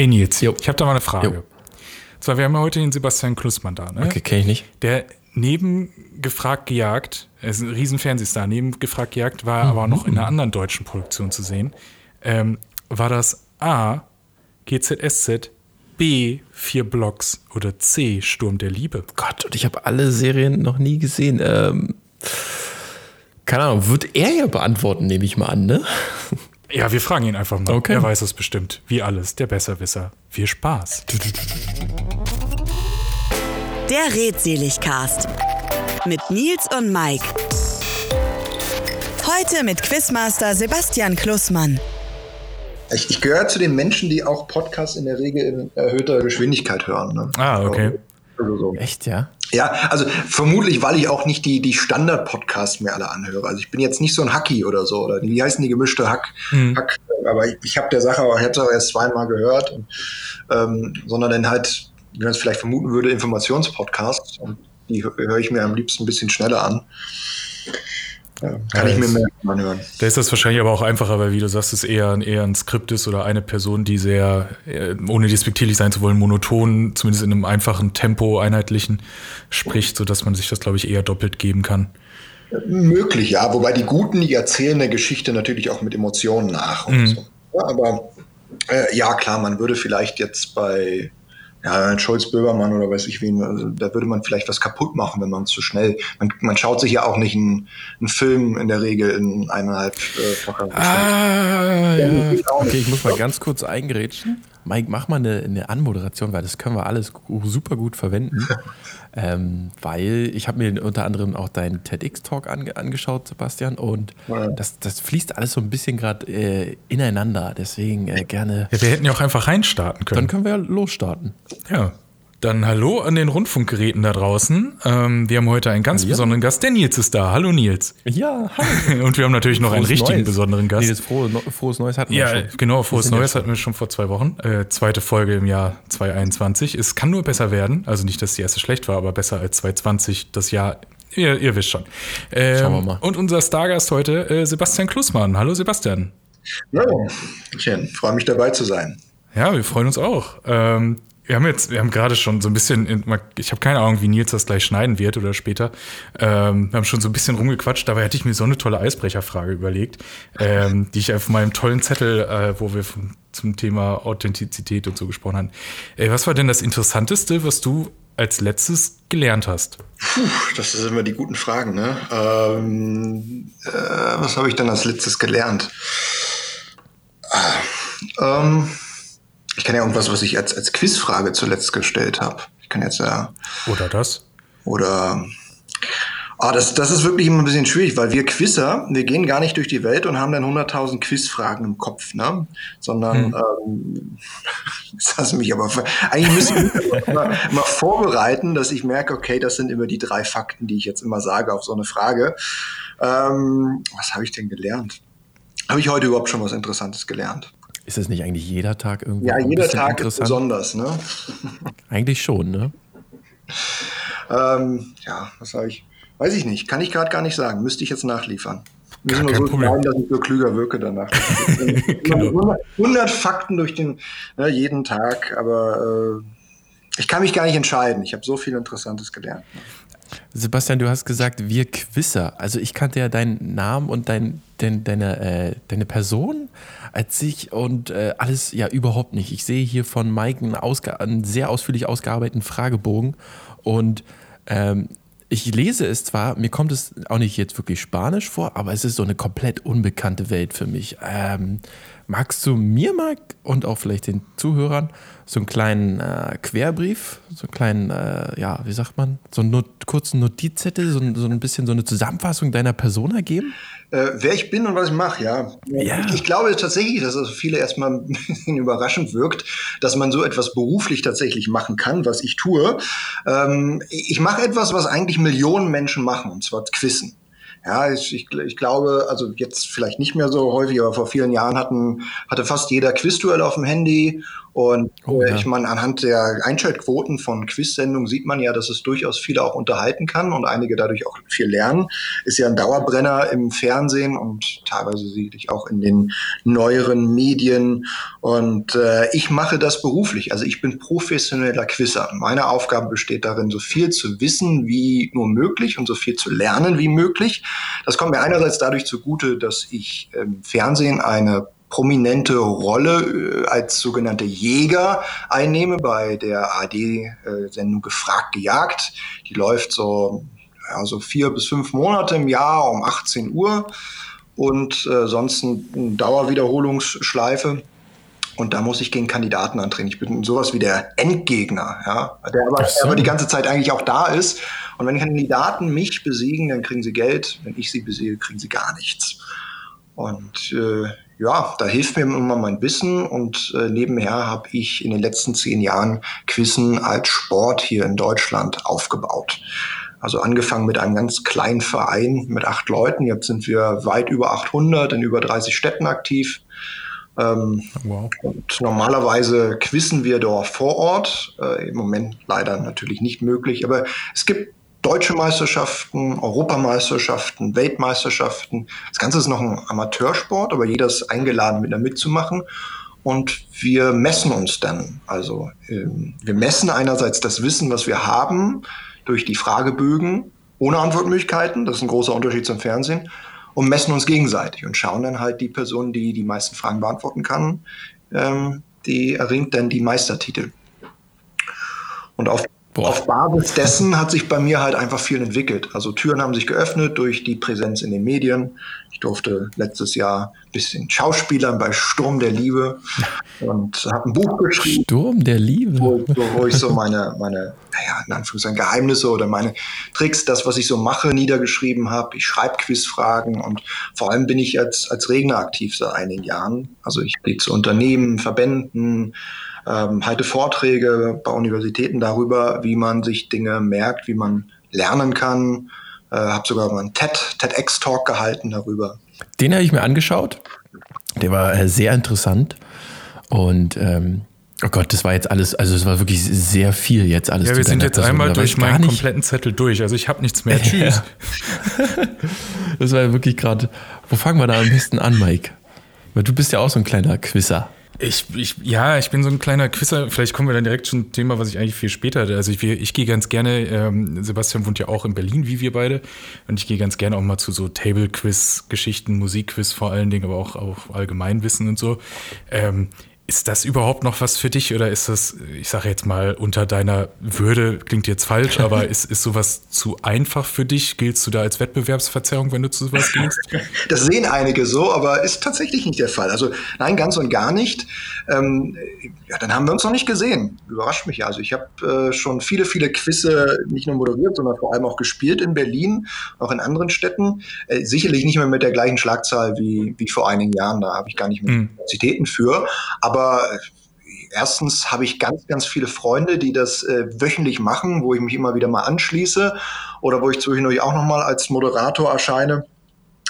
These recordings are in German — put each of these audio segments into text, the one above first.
Ey Nils, jo. ich habe da mal eine Frage. Jo. Zwar, wir haben ja heute den Sebastian Klussmann da, ne? Okay, kenne ich nicht. Der neben gefragt gejagt, er ist ein riesen Fernsehstar, neben gefragt gejagt war mhm. aber noch in einer anderen deutschen Produktion zu sehen. Ähm, war das A, GZSZ, B, vier Blocks oder C, Sturm der Liebe? Gott, und ich habe alle Serien noch nie gesehen. Ähm, keine Ahnung, wird er ja beantworten, nehme ich mal an, ne? Ja, wir fragen ihn einfach mal. Okay. Er weiß es bestimmt. Wie alles, der Besserwisser. Viel Spaß. Der Redseligcast mit Nils und Mike. Heute mit Quizmaster Sebastian Klussmann. Ich, ich gehöre zu den Menschen, die auch Podcasts in der Regel in erhöhter Geschwindigkeit hören. Ne? Ah, okay. Also so. Echt, ja? Ja, also vermutlich, weil ich auch nicht die, die Standard-Podcasts mehr alle anhöre. Also ich bin jetzt nicht so ein Hacky oder so, oder wie heißen die gemischte Hack, hm. Hack aber ich, ich habe der Sache auch, hätte auch erst zweimal gehört, und, ähm, sondern dann halt, wie man es vielleicht vermuten würde, Informationspodcasts. Und die höre ich mir am liebsten ein bisschen schneller an. Ja, kann ja, ich mir mehr anhören. Da ist das wahrscheinlich aber auch einfacher, weil, wie du sagst, es eher, eher ein Skript ist oder eine Person, die sehr, äh, ohne despektierlich sein zu wollen, monoton, zumindest in einem einfachen Tempo, einheitlichen spricht, sodass man sich das, glaube ich, eher doppelt geben kann. Möglich, ja. Wobei die Guten, die erzählen eine Geschichte natürlich auch mit Emotionen nach. Mhm. So. Ja, aber äh, ja, klar, man würde vielleicht jetzt bei ja, Scholz Böbermann oder weiß ich wen, also, da würde man vielleicht was kaputt machen, wenn man zu schnell. Man, man schaut sich ja auch nicht einen, einen Film in der Regel in eineinhalb äh, Ah, ja. Okay, ich muss mal ganz kurz eingerätschen. Mike, mach mal eine, eine Anmoderation, weil das können wir alles super gut verwenden. ähm, weil ich habe mir unter anderem auch deinen TEDx-Talk ange angeschaut, Sebastian, und ja. das, das fließt alles so ein bisschen gerade äh, ineinander. Deswegen äh, gerne. Ja, wir hätten ja auch einfach reinstarten können. Dann können wir ja losstarten. Ja. Dann hallo an den Rundfunkgeräten da draußen. Ähm, wir haben heute einen ganz ja. besonderen Gast. Der Nils ist da. Hallo Nils. Ja, hallo. Und wir haben natürlich noch frohes einen richtigen Neues. besonderen Gast. Nee, das frohe, frohes Neues hatten wir ja, schon. Ja, genau, frohes Neues hatten wir schon vor zwei Wochen. Äh, zweite Folge im Jahr 2021. Es kann nur besser werden. Also nicht, dass die erste schlecht war, aber besser als 2020 das Jahr. Ihr, ihr wisst schon. Ähm, Schauen wir mal. Und unser Stargast heute, äh, Sebastian Klussmann. Hallo Sebastian. Hallo, schön. Freue mich dabei zu sein. Ja, wir freuen uns auch. Ähm, wir haben jetzt, wir haben gerade schon so ein bisschen, ich habe keine Ahnung, wie Nils das gleich schneiden wird oder später. Ähm, wir haben schon so ein bisschen rumgequatscht, dabei hätte ich mir so eine tolle Eisbrecherfrage überlegt, ähm, die ich auf meinem tollen Zettel, äh, wo wir vom, zum Thema Authentizität und so gesprochen haben. Ey, was war denn das Interessanteste, was du als letztes gelernt hast? Puh, das sind immer die guten Fragen, ne? Ähm, äh, was habe ich denn als letztes gelernt? Ah, ähm, ich kann ja irgendwas, was ich als, als Quizfrage zuletzt gestellt habe. Ich kann jetzt ja. Oder das? Oder. Ah, das, das ist wirklich immer ein bisschen schwierig, weil wir Quizzer, wir gehen gar nicht durch die Welt und haben dann 100.000 Quizfragen im Kopf, ne? Sondern, hm. ähm, das hast mich aber, eigentlich müssen wir immer, immer vorbereiten, dass ich merke, okay, das sind immer die drei Fakten, die ich jetzt immer sage auf so eine Frage. Ähm, was habe ich denn gelernt? Habe ich heute überhaupt schon was Interessantes gelernt? Ist das nicht eigentlich jeder Tag irgendwie? Ja, jeder Tag ist besonders, ne? eigentlich schon, ne? ähm, ja, was sage ich? Weiß ich nicht. Kann ich gerade gar nicht sagen. Müsste ich jetzt nachliefern. Müssen wir so sagen, dass ich so klüger wirke danach. genau. 100 Fakten durch den ne, jeden Tag, aber äh, ich kann mich gar nicht entscheiden. Ich habe so viel Interessantes gelernt. Sebastian, du hast gesagt, wir Quisser. Also ich kannte ja deinen Namen und dein, dein, deine, äh, deine Person als sich und äh, alles ja überhaupt nicht. Ich sehe hier von Mike einen, einen sehr ausführlich ausgearbeiteten Fragebogen und ähm, ich lese es zwar, mir kommt es auch nicht jetzt wirklich Spanisch vor, aber es ist so eine komplett unbekannte Welt für mich. Ähm, magst du mir mal und auch vielleicht den Zuhörern so einen kleinen äh, Querbrief, so einen kleinen, äh, ja, wie sagt man, so einen not kurzen Notizzettel, so, so, ein bisschen so eine Zusammenfassung deiner Persona geben? Äh, wer ich bin und was ich mache, ja. ja. Ich, glaube tatsächlich, dass es für viele erstmal ein bisschen überraschend wirkt, dass man so etwas beruflich tatsächlich machen kann, was ich tue. Ähm, ich mache etwas, was eigentlich Millionen Menschen machen, und zwar Quizzen. Ja, ich, ich, ich glaube, also jetzt vielleicht nicht mehr so häufig, aber vor vielen Jahren hatten, hatte fast jeder Quizduell auf dem Handy Und oh, ja. ich meine, anhand der Einschaltquoten von Quiz-Sendungen sieht man ja, dass es durchaus viele auch unterhalten kann und einige dadurch auch viel lernen. Ist ja ein Dauerbrenner im Fernsehen und teilweise sicherlich auch in den neueren Medien. Und äh, ich mache das beruflich. Also ich bin professioneller Quizzer. Meine Aufgabe besteht darin, so viel zu wissen wie nur möglich und so viel zu lernen wie möglich. Das kommt mir einerseits dadurch zugute, dass ich im Fernsehen eine prominente Rolle äh, als sogenannte Jäger einnehme bei der AD-Sendung Gefragt gejagt. Die läuft so, ja, so vier bis fünf Monate im Jahr um 18 Uhr und äh, sonst eine Dauerwiederholungsschleife. Und da muss ich gegen Kandidaten antreten. Ich bin sowas wie der Endgegner, ja, der aber, so. der aber die ganze Zeit eigentlich auch da ist. Und wenn Kandidaten mich besiegen, dann kriegen sie Geld. Wenn ich sie besiege, kriegen sie gar nichts. Und äh, ja, da hilft mir immer mein Wissen und äh, nebenher habe ich in den letzten zehn Jahren Quizzen als Sport hier in Deutschland aufgebaut. Also angefangen mit einem ganz kleinen Verein mit acht Leuten. Jetzt sind wir weit über 800 in über 30 Städten aktiv. Ähm, wow. Und normalerweise quizzen wir dort vor Ort. Äh, Im Moment leider natürlich nicht möglich. Aber es gibt deutsche Meisterschaften, Europameisterschaften, Weltmeisterschaften. Das Ganze ist noch ein Amateursport, aber jeder ist eingeladen, mit da mitzumachen. Und wir messen uns dann. Also ähm, wir messen einerseits das Wissen, was wir haben, durch die Fragebögen ohne Antwortmöglichkeiten. Das ist ein großer Unterschied zum Fernsehen. Und messen uns gegenseitig und schauen dann halt die Person, die die meisten Fragen beantworten kann, ähm, die erringt dann die Meistertitel. Und auf Boah. Auf Basis dessen hat sich bei mir halt einfach viel entwickelt. Also Türen haben sich geöffnet durch die Präsenz in den Medien. Ich durfte letztes Jahr ein bisschen Schauspielern bei Sturm der Liebe und habe ein Buch geschrieben. Sturm der Liebe? Wo, wo ich so meine, meine, naja, in Anführungszeichen Geheimnisse oder meine Tricks, das, was ich so mache, niedergeschrieben habe. Ich schreibe Quizfragen und vor allem bin ich als, als Redner aktiv seit einigen Jahren. Also ich gehe zu Unternehmen, Verbänden, ähm, halte Vorträge bei Universitäten darüber, wie man sich Dinge merkt, wie man lernen kann. Äh, habe sogar mal einen TED, TEDx-Talk gehalten darüber. Den habe ich mir angeschaut. Der war äh, sehr interessant. Und ähm, oh Gott, das war jetzt alles, also es war wirklich sehr viel jetzt alles. Ja, wir sind jetzt Person. einmal durch meinen kompletten Zettel durch. Also ich habe nichts mehr. Tschüss. das war ja wirklich gerade. Wo fangen wir da am besten an, Mike? Weil du bist ja auch so ein kleiner Quizzer. Ich, ich, ja, ich bin so ein kleiner Quizzer. Vielleicht kommen wir dann direkt zum Thema, was ich eigentlich viel später. Also ich, ich gehe ganz gerne, ähm, Sebastian wohnt ja auch in Berlin, wie wir beide. Und ich gehe ganz gerne auch mal zu so Table-Quiz-Geschichten, Musikquiz vor allen Dingen, aber auch, auch Allgemeinwissen und so. Ähm, ist das überhaupt noch was für dich oder ist das, ich sage jetzt mal, unter deiner Würde, klingt jetzt falsch, aber ist, ist sowas zu einfach für dich? Giltst du da als Wettbewerbsverzerrung, wenn du zu sowas gehst? Das sehen einige so, aber ist tatsächlich nicht der Fall. Also nein, ganz und gar nicht. Ähm, ja, dann haben wir uns noch nicht gesehen. Überrascht mich ja. Also ich habe äh, schon viele, viele Quizze nicht nur moderiert, sondern vor allem auch gespielt in Berlin, auch in anderen Städten. Äh, sicherlich nicht mehr mit der gleichen Schlagzahl wie, wie vor einigen Jahren. Da habe ich gar nicht mehr mhm. Kapazitäten für. Aber aber äh, erstens habe ich ganz, ganz viele Freunde, die das äh, wöchentlich machen, wo ich mich immer wieder mal anschließe oder wo ich zwischendurch auch nochmal als Moderator erscheine.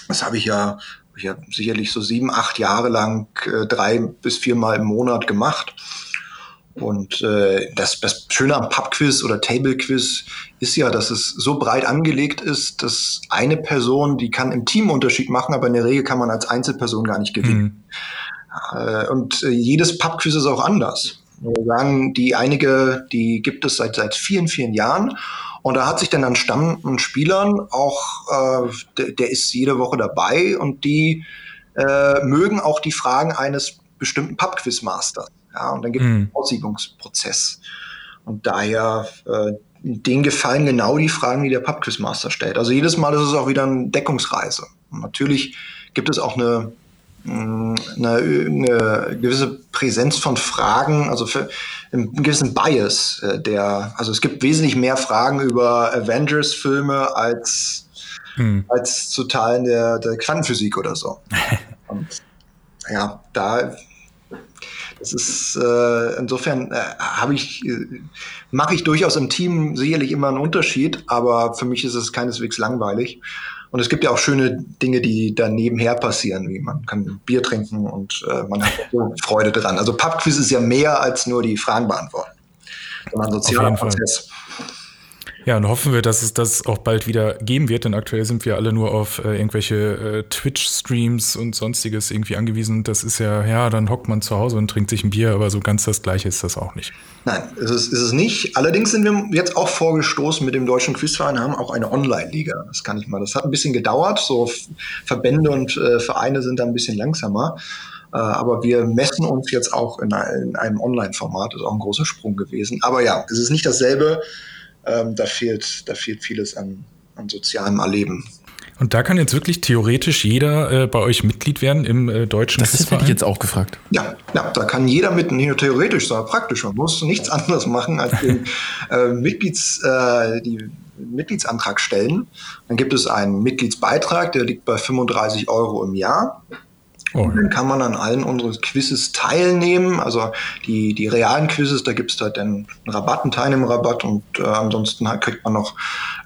Das habe ich ja, ich ja sicherlich so sieben, acht Jahre lang äh, drei bis viermal im Monat gemacht. Und äh, das, das Schöne am Pubquiz oder Table-Quiz ist ja, dass es so breit angelegt ist, dass eine Person, die kann im Team Unterschied machen, aber in der Regel kann man als Einzelperson gar nicht gewinnen. Mhm. Äh, und äh, jedes Pubquiz ist auch anders. Wir sagen, die einige, die gibt es seit, seit vielen, vielen Jahren. Und da hat sich dann an stammenden Spielern auch, äh, der, der, ist jede Woche dabei und die äh, mögen auch die Fragen eines bestimmten Pubquiz-Masters. Ja, und dann gibt es mhm. einen Aussiebungsprozess. Und daher, äh, denen gefallen genau die Fragen, die der Pubquiz-Master stellt. Also jedes Mal ist es auch wieder eine Deckungsreise. Und natürlich gibt es auch eine eine, eine gewisse Präsenz von Fragen, also für einen gewissen Bias, äh, der, also es gibt wesentlich mehr Fragen über Avengers-Filme als, hm. als zu Teilen der, der Quantenphysik oder so. Und ja, da das ist äh, insofern äh, habe ich äh, mache ich durchaus im Team sicherlich immer einen Unterschied, aber für mich ist es keineswegs langweilig. Und es gibt ja auch schöne Dinge, die da nebenher passieren, wie man kann Bier trinken und äh, man hat Freude dran. Also Pubquiz ist ja mehr als nur die Fragen beantworten, sondern ein sozialer Prozess. Ja, und hoffen wir, dass es das auch bald wieder geben wird, denn aktuell sind wir alle nur auf äh, irgendwelche äh, Twitch-Streams und sonstiges irgendwie angewiesen. Das ist ja, ja, dann hockt man zu Hause und trinkt sich ein Bier, aber so ganz das Gleiche ist das auch nicht. Nein, es ist es nicht. Allerdings sind wir jetzt auch vorgestoßen mit dem Deutschen Quizverein, haben auch eine Online-Liga. Das kann ich mal. Das hat ein bisschen gedauert. So Verbände und äh, Vereine sind da ein bisschen langsamer. Äh, aber wir messen uns jetzt auch in, in einem Online-Format. Das ist auch ein großer Sprung gewesen. Aber ja, es ist nicht dasselbe ähm, da, fehlt, da fehlt vieles an, an sozialem Erleben. Und da kann jetzt wirklich theoretisch jeder äh, bei euch Mitglied werden im äh, deutschen Das hätte ich jetzt auch gefragt. Ja, ja, da kann jeder mit, nicht nur theoretisch, sondern praktisch. Man muss nichts anderes machen, als den äh, Mitglieds, äh, die Mitgliedsantrag stellen. Dann gibt es einen Mitgliedsbeitrag, der liegt bei 35 Euro im Jahr. Oh. Dann kann man an allen unseren Quizzes teilnehmen. Also die, die realen Quizzes, da gibt es halt dann einen Rabatt, einen Teilnehmerrabatt und äh, ansonsten kriegt man noch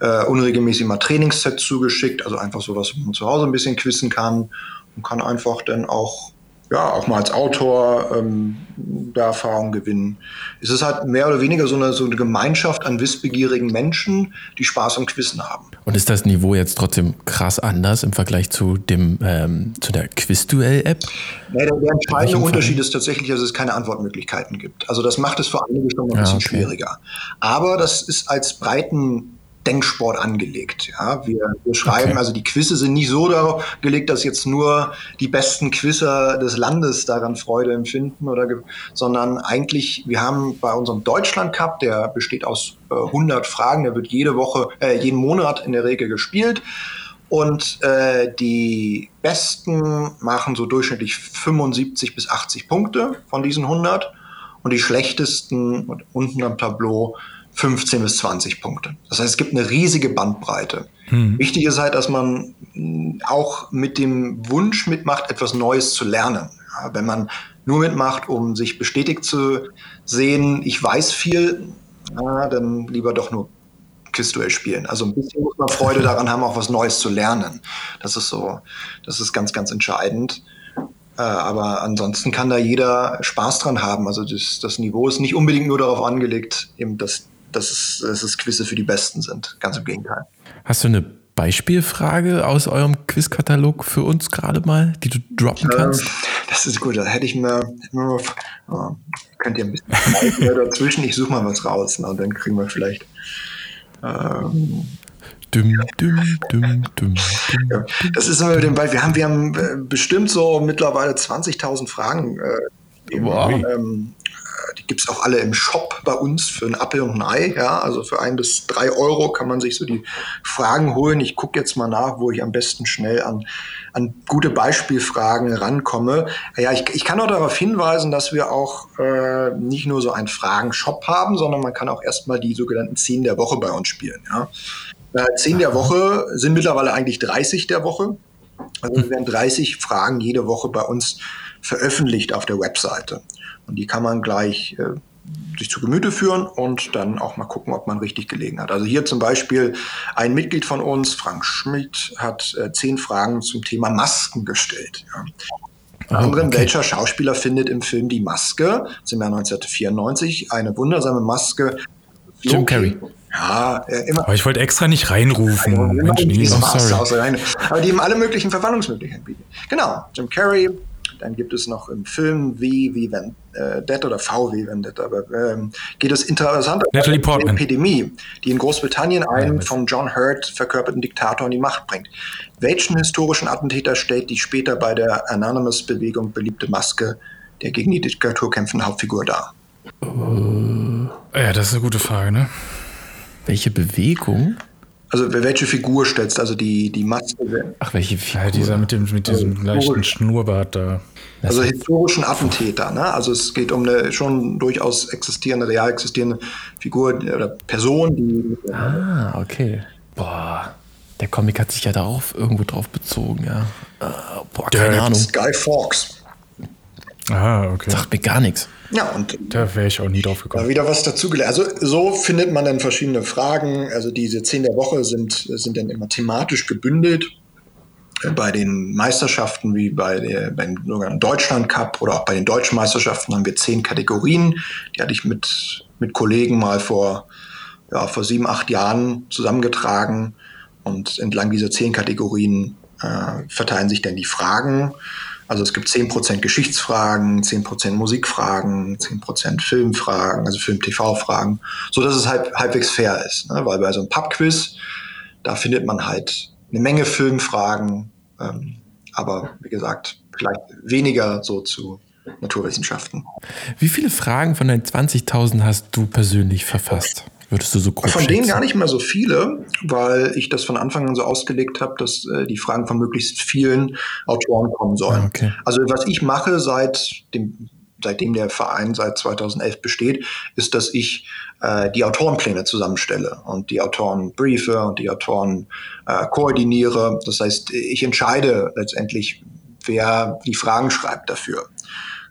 äh, unregelmäßig mal Trainingssets zugeschickt. Also einfach so, dass man zu Hause ein bisschen quizzen kann und kann einfach dann auch ja, auch mal als Autor ähm, da Erfahrung gewinnen. Es ist halt mehr oder weniger so eine, so eine Gemeinschaft an wissbegierigen Menschen, die Spaß am Quizzen haben. Und ist das Niveau jetzt trotzdem krass anders im Vergleich zu dem ähm, zu der Quizduell-App? Nee, der, der entscheidende Unterschied ist tatsächlich, dass es keine Antwortmöglichkeiten gibt. Also das macht es für einige schon ein bisschen okay. schwieriger. Aber das ist als breiten Denksport angelegt. Ja, wir, wir schreiben, okay. also die Quizze sind nicht so darauf gelegt, dass jetzt nur die besten Quizzer des Landes daran Freude empfinden oder, sondern eigentlich, wir haben bei unserem Deutschland Cup, der besteht aus äh, 100 Fragen, der wird jede Woche, äh, jeden Monat in der Regel gespielt. Und äh, die Besten machen so durchschnittlich 75 bis 80 Punkte von diesen 100 und die schlechtesten unten am Tableau 15 bis 20 Punkte. Das heißt, es gibt eine riesige Bandbreite. Hm. Wichtig ist halt, dass man auch mit dem Wunsch mitmacht, etwas Neues zu lernen. Ja, wenn man nur mitmacht, um sich bestätigt zu sehen, ich weiß viel, ja, dann lieber doch nur Quizduell spielen. Also ein bisschen muss man Freude daran haben, auch was Neues zu lernen. Das ist so, das ist ganz, ganz entscheidend. Äh, aber ansonsten kann da jeder Spaß dran haben. Also das, das Niveau ist nicht unbedingt nur darauf angelegt, eben das dass es, dass es Quizze für die Besten sind. Ganz im Gegenteil. Hast du eine Beispielfrage aus eurem Quizkatalog für uns gerade mal, die du droppen ähm, kannst? Ähm, das ist gut, da hätte ich mir, oh, könnt ihr ein bisschen dazwischen, ich suche mal was raus ne, und dann kriegen wir vielleicht. Ähm, Düm, düm, düm, ja, das ist immer mit dem Ball. Wir haben, wir haben äh, bestimmt so mittlerweile 20.000 Fragen. Äh, wow. ähm, die gibt es auch alle im Shop bei uns für ein Apfel und ein Ei. Ja, also für ein bis drei Euro kann man sich so die Fragen holen. Ich gucke jetzt mal nach, wo ich am besten schnell an, an gute Beispielfragen rankomme. Ja, ich, ich kann auch darauf hinweisen, dass wir auch äh, nicht nur so einen Fragenshop haben, sondern man kann auch erstmal die sogenannten Zehn der Woche bei uns spielen. Ja. Äh, Zehn der Woche sind mittlerweile eigentlich 30 der Woche. Also es werden 30 Fragen jede Woche bei uns veröffentlicht auf der Webseite. Und die kann man gleich äh, sich zu Gemüte führen und dann auch mal gucken, ob man richtig gelegen hat. Also hier zum Beispiel ein Mitglied von uns, Frank Schmidt, hat äh, zehn Fragen zum Thema Masken gestellt. Ja. Oh, anderen, okay. welcher Schauspieler findet im Film Die Maske, im Jahr 1994, eine wundersame Maske? Jim Carrey. Ja, äh, immer. Aber ich wollte extra nicht reinrufen. Ja, Mensch, nee, oh, sorry. Aber die haben alle möglichen Verwandlungsmöglichkeiten bieten. Genau, Jim Carrey, dann gibt es noch im Film wie, wie Vendetta oder V wie Vendetta, aber ähm, geht es interessant um eine Epidemie, die in Großbritannien einen von John Hurt verkörperten Diktator in die Macht bringt. Welchen historischen Attentäter stellt die später bei der Anonymous-Bewegung beliebte Maske der gegen die Diktatur kämpfende Hauptfigur dar? Ja, das ist eine gute Frage, ne? Welche Bewegung? Also welche Figur stellst also die, die Maske? Ach, welche Figur? Ja, dieser mit, dem, mit diesem also, leichten Schnurrbart da. Also historischen Attentäter, ne? Also es geht um eine schon durchaus existierende, real existierende Figur oder Person, die. Ah, okay. Boah. Der Comic hat sich ja darauf irgendwo drauf bezogen, ja. Uh, boah, keine der Ahnung. Guy Fawkes. Ah, okay. Sagt mir gar nichts. Ja, und Da wäre ich auch nie drauf da gekommen. wieder was dazugelernt. Also so findet man dann verschiedene Fragen. Also diese zehn der Woche sind, sind dann immer thematisch gebündelt. Äh, Bei den Meisterschaften wie bei der, beim sogenannten Deutschland Cup oder auch bei den deutschen Meisterschaften haben wir zehn Kategorien. Die hatte ich mit, mit Kollegen mal vor, ja, vor sieben, acht Jahren zusammengetragen. Und entlang dieser zehn Kategorien äh, verteilen sich dann die Fragen. Also es gibt 10% Geschichtsfragen, 10% Musikfragen, 10% Filmfragen, also Film-TV-Fragen, so dass es halb, halbwegs fair ist. Ne? Weil bei so einem Pub-Quiz, da findet man halt eine Menge Filmfragen, ähm, aber wie gesagt, vielleicht weniger so zu Naturwissenschaften. Wie viele Fragen von deinen 20.000 hast du persönlich verfasst? Würdest du so grob Von denen schätzen? gar nicht mehr so viele, weil ich das von Anfang an so ausgelegt habe, dass äh, die Fragen von möglichst vielen Autoren kommen sollen. Ah, okay. Also was ich mache seit dem, seitdem der Verein seit 2011 besteht, ist, dass ich äh, die Autorenpläne zusammenstelle und die Autoren briefe und die Autoren äh, koordiniere. Das heißt, ich entscheide letztendlich, wer die Fragen schreibt dafür.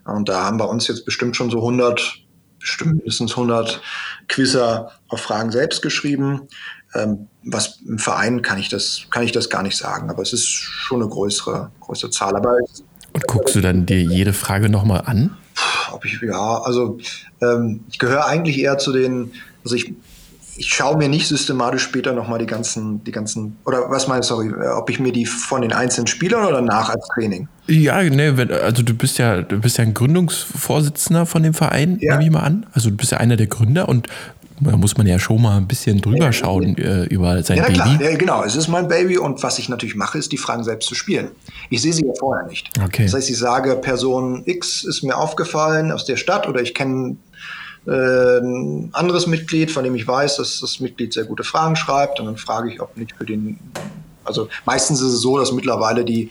Und da haben bei uns jetzt bestimmt schon so 100, bestimmt mindestens 100 Quizzer auf Fragen selbst geschrieben. Ähm, was im Verein kann ich das, kann ich das gar nicht sagen, aber es ist schon eine größere, größere Zahl. Aber Und guckst du dann dir jede Frage nochmal an? ob ich, ja, also ähm, ich gehöre eigentlich eher zu den, also ich, ich schaue mir nicht systematisch später nochmal die ganzen, die ganzen, oder was meinst du, sorry, ob ich mir die von den einzelnen Spielern oder nach als Training? Ja, ne, wenn, also du bist ja, du bist ja ein Gründungsvorsitzender von dem Verein, Ja. nehme ich mal an. Also du bist ja einer der Gründer und da muss man ja schon mal ein bisschen drüber schauen äh, über sein Ja, Baby. klar, ja, genau, es ist mein Baby und was ich natürlich mache, ist die Fragen selbst zu spielen. Ich sehe sie ja vorher nicht. Okay. Das heißt, ich sage, Person X ist mir aufgefallen aus der Stadt oder ich kenne äh, ein anderes Mitglied, von dem ich weiß, dass das Mitglied sehr gute Fragen schreibt und dann frage ich, ob nicht für den, also meistens ist es so, dass mittlerweile die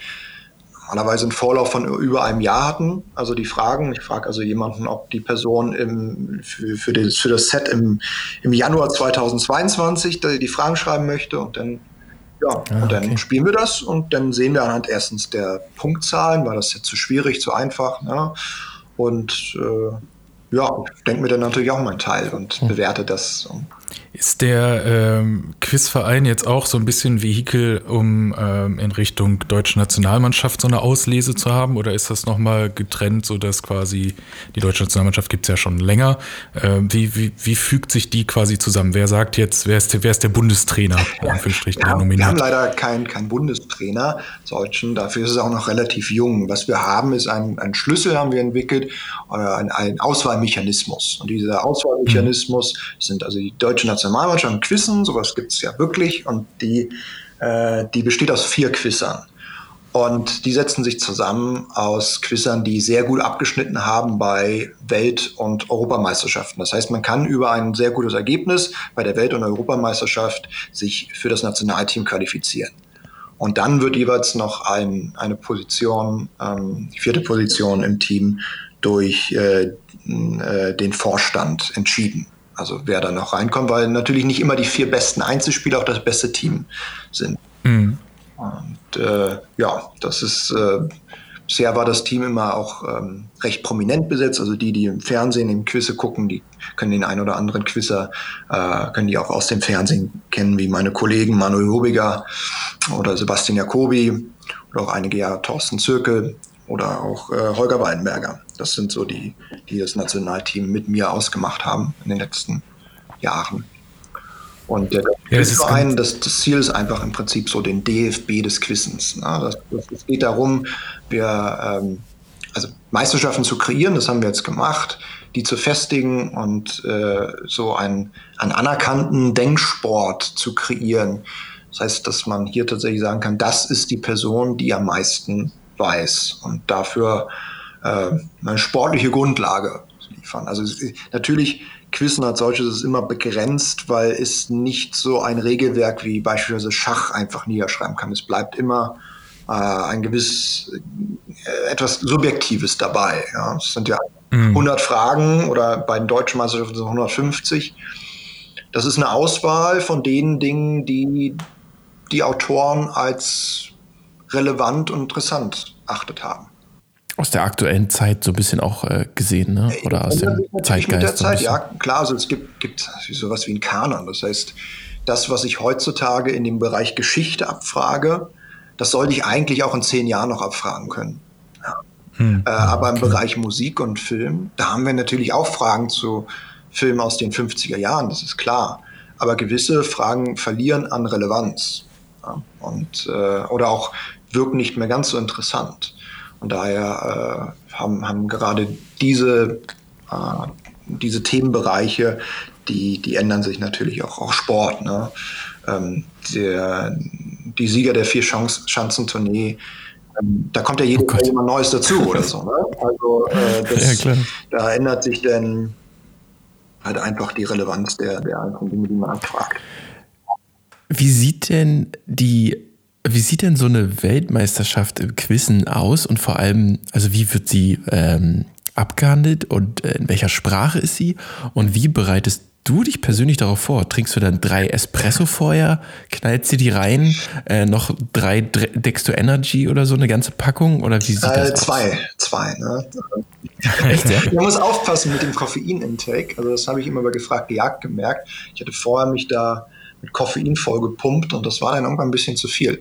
normalerweise einen Vorlauf von über einem Jahr hatten, also die Fragen. Ich frage also jemanden, ob die Person im, für, für, das, für das Set im, im Januar 2022 die, die Fragen schreiben möchte und dann, ja, Ah, und dann okay. spielen wir das und dann sehen wir anhand erstens der Punktzahlen, war das jetzt zu schwierig, zu einfach, ne? und äh, ja, ich denke mir dann natürlich auch meinen Teil und Hm. bewerte das. Ist der ähm, Quizverein jetzt auch so ein bisschen Vehikel, um ähm, in Richtung deutsche Nationalmannschaft so eine Auslese zu haben? Oder ist das nochmal getrennt, sodass quasi die deutsche Nationalmannschaft gibt es ja schon länger? Ähm, wie, wie, wie fügt sich die quasi zusammen? Wer sagt jetzt, wer ist der, wer ist der Bundestrainer, in Anführungsstrichen, Wir haben, wir haben leider keinen kein Bundestrainer, Deutschen. Dafür ist es auch noch relativ jung. Was wir haben, ist ein, ein Schlüssel, haben wir entwickelt, äh, ein, ein Auswahlmechanismus. Und dieser Auswahlmechanismus sind also die deutsche Nationalmannschaft im Quizzen, sowas gibt es ja wirklich. Und die, äh, die besteht aus vier Quizern. Und die setzen sich zusammen aus Quizern, die sehr gut abgeschnitten haben bei Welt- und Europameisterschaften. Das heißt, man kann über ein sehr gutes Ergebnis bei der Welt- und Europameisterschaft sich für das Nationalteam qualifizieren. Und dann wird jeweils noch ein, eine Position, ähm, die vierte Position im Team durch äh, äh, den Vorstand entschieden. Also wer da noch reinkommt, weil natürlich nicht immer die vier besten Einzelspieler auch das beste Team sind. Mhm. Und äh, ja, das ist äh, bisher war das Team immer auch ähm, recht prominent besetzt. Also die, die im Fernsehen im Quizze gucken, die können den einen oder anderen Quizzer, äh, können die auch aus dem Fernsehen kennen, wie meine Kollegen Manuel Hobiger oder Sebastian Jacobi oder auch einige Jahre Thorsten Zirkel oder auch äh, Holger Weinberger. Das sind so die, die das Nationalteam mit mir ausgemacht haben in den letzten Jahren. Und der Ja, das Quizverein, das, das Ziel ist einfach im Prinzip so den DFB des Quizens. Ne? Es geht darum, wir ähm, also Meisterschaften zu kreieren, das haben wir jetzt gemacht, die zu festigen und äh, so einen, einen anerkannten Denksport zu kreieren. Das heißt, dass man hier tatsächlich sagen kann, das ist die Person, die am meisten weiß und dafür äh, eine sportliche Grundlage liefern. Also natürlich Quizzen als solches ist immer begrenzt, weil es nicht so ein Regelwerk wie beispielsweise Schach einfach niederschreiben kann. Es bleibt immer äh, ein gewiss äh, etwas Subjektives dabei. Ja. Es sind ja 100 Fragen oder bei den deutschen Meisterschaften sind es 150. Das ist eine Auswahl von den Dingen, die die Autoren als relevant und interessant achtet haben. aus der aktuellen Zeit so ein bisschen auch äh, gesehen, ne? oder aus dem Zeitgeist. Mit der Zeit, ja, klar, also es gibt, gibt sowas wie ein Kanon. Das heißt, das, was ich heutzutage in dem Bereich Geschichte abfrage, das sollte ich eigentlich auch in zehn Jahren noch abfragen können. Ja. Hm. Äh, aber im Bereich Musik und Film, da haben wir natürlich auch Fragen zu Filmen aus den 50er Jahren, das ist klar. Aber gewisse Fragen verlieren an Relevanz. Ja. Und, äh, oder auch wirken nicht mehr ganz so interessant. Und daher äh, haben, haben gerade diese, äh, diese Themenbereiche, die, die ändern sich natürlich auch, auch Sport. Ne? Ähm, der, die Sieger der vier Schanzentournee, ähm, da kommt ja jedes oh Mal jemand Neues dazu oder so. Ne? Also äh, das, ja, da ändert sich dann halt einfach die Relevanz der, der einzelnen Dinge, die man abfragt. Wie sieht denn die wie sieht denn so eine Weltmeisterschaft im Quizzen aus und vor allem, also wie wird sie ähm, abgehandelt und äh, in welcher Sprache ist sie und wie bereitest du dich persönlich darauf vor? Trinkst du dann drei Espresso vorher, knallst dir die rein, äh, noch drei Dexto Energy oder so eine ganze Packung oder wie sieht äh, das aus? Zwei, zwei. Ne? Echt, ja? Man muss aufpassen mit dem Koffein-Intake. Also das habe ich immer bei gefragt gejagt gemerkt. Ich hatte vorher mich da mit Koffein voll gepumpt und das war dann irgendwann ein bisschen zu viel.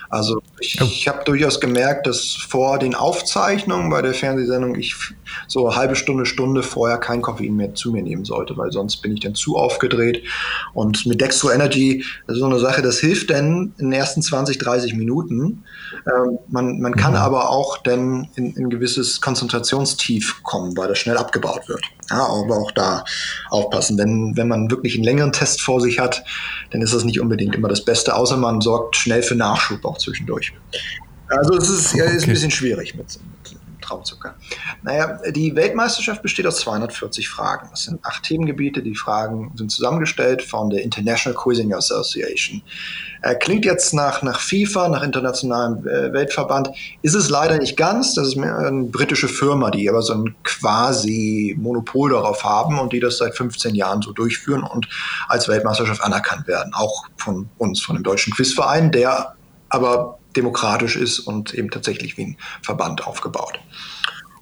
Also ich, oh. ich habe durchaus gemerkt, dass vor den Aufzeichnungen bei der Fernsehsendung ich so eine halbe Stunde, Stunde vorher kein Koffein mehr zu mir nehmen sollte, weil sonst bin ich dann zu aufgedreht. Und mit Dextro Energy, das ist so eine Sache, das hilft dann in den ersten 20, 30 Minuten. Ähm, man, man kann mhm. aber auch dann in, in ein gewisses Konzentrationstief kommen, weil das schnell abgebaut wird. Ja, aber auch da aufpassen. Wenn, wenn man wirklich einen längeren Test vor sich hat, dann ist das nicht unbedingt immer das Beste, außer man sorgt schnell für Nachschub auch zwischendurch. Also es ist, okay. ist ein bisschen schwierig mit, mit Traumzucker. Naja, die Weltmeisterschaft besteht aus 240 Fragen. Das sind acht Themengebiete. Die Fragen sind zusammengestellt von der International Quizzing Association. Äh, klingt jetzt nach, nach FIFA, nach internationalem äh, Weltverband. Ist es leider nicht ganz. Das ist eine britische Firma, die aber so ein quasi Monopol darauf haben und die das seit 15 Jahren so durchführen und als Weltmeisterschaft anerkannt werden. Auch von uns, von dem Deutschen Quizverein, der aber demokratisch ist und eben tatsächlich wie ein Verband aufgebaut.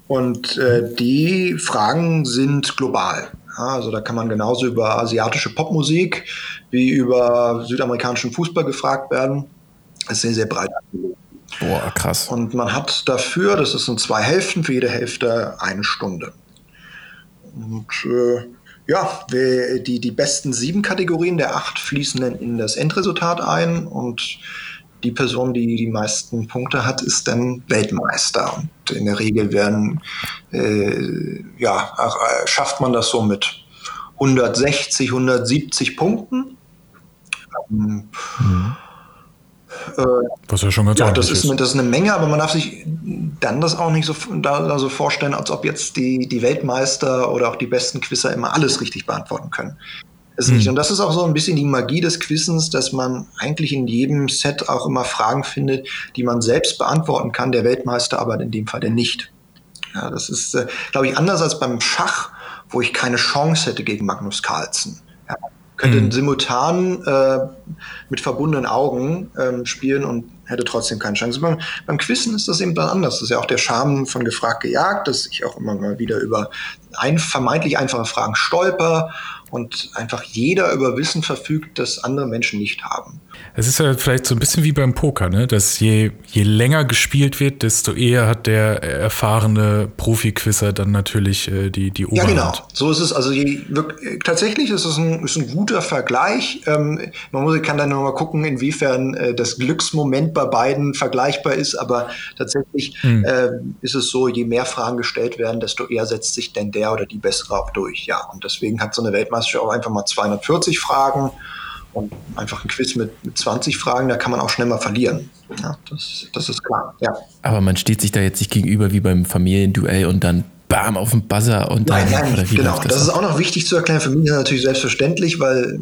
Und äh, die Fragen sind global. Also da kann man genauso über asiatische Popmusik wie über südamerikanischen Fußball gefragt werden. Das ist sehr, sehr breit angelegt. Boah, krass. Und man hat dafür, das sind zwei Hälften, für jede Hälfte eine Stunde. Und äh, ja, die, die besten sieben Kategorien der acht fließen dann in das Endresultat ein und die Person, die die meisten Punkte hat, ist dann Weltmeister. Und in der Regel werden, äh, ja, äh, schafft man das so mit 160, 170 Punkten. Ähm, mhm. Äh, Was ja schon ganz ja, das ist, ist, das ist eine Menge, aber man darf sich dann das auch nicht so, da, so vorstellen, als ob jetzt die, die Weltmeister oder auch die besten Quizzer immer alles richtig beantworten können es nicht. Mhm. Und das ist auch so ein bisschen die Magie des Quizens, dass man eigentlich in jedem Set auch immer Fragen findet, die man selbst beantworten kann, der Weltmeister aber in dem Fall der nicht. Ja, das ist, äh, glaube ich, anders als beim Schach, wo ich keine Chance hätte gegen Magnus Carlsen. Ja, könnte mhm. simultan äh, mit verbundenen Augen ähm, spielen und hätte trotzdem keine Chance. Beim, beim Quizzen ist das eben dann anders. Das ist ja auch der Charme von gefragt gejagt, dass ich auch immer mal wieder über ein, vermeintlich einfache Fragen stolper und einfach jeder über Wissen verfügt, das andere Menschen nicht haben. Es ist ja vielleicht so ein bisschen wie beim Poker, ne? dass je, je länger gespielt wird, desto eher hat der erfahrene Profi-Quizzer dann natürlich äh, die, die Oberhand. Ja, genau. So ist es. Also je, wirklich, tatsächlich ist es ein, ist ein guter Vergleich. Ähm, man muss, kann dann nochmal gucken, inwiefern äh, das Glücksmoment bei beiden vergleichbar ist. Aber tatsächlich hm. äh, ist es so, je mehr Fragen gestellt werden, desto eher setzt sich denn der oder die bessere auch durch. Ja, und deswegen hat so eine Weltmeisterschaft auch einfach mal 240 Fragen. Und einfach ein Quiz mit, mit 20 Fragen, da kann man auch schnell mal verlieren. Ja, das, das ist klar. Ja. Aber man steht sich da jetzt nicht gegenüber wie beim Familienduell und dann bam auf dem Buzzer und dann. Nein, nein, genau. Das, das ist auch noch wichtig zu erklären. Für mich ist das natürlich selbstverständlich, weil,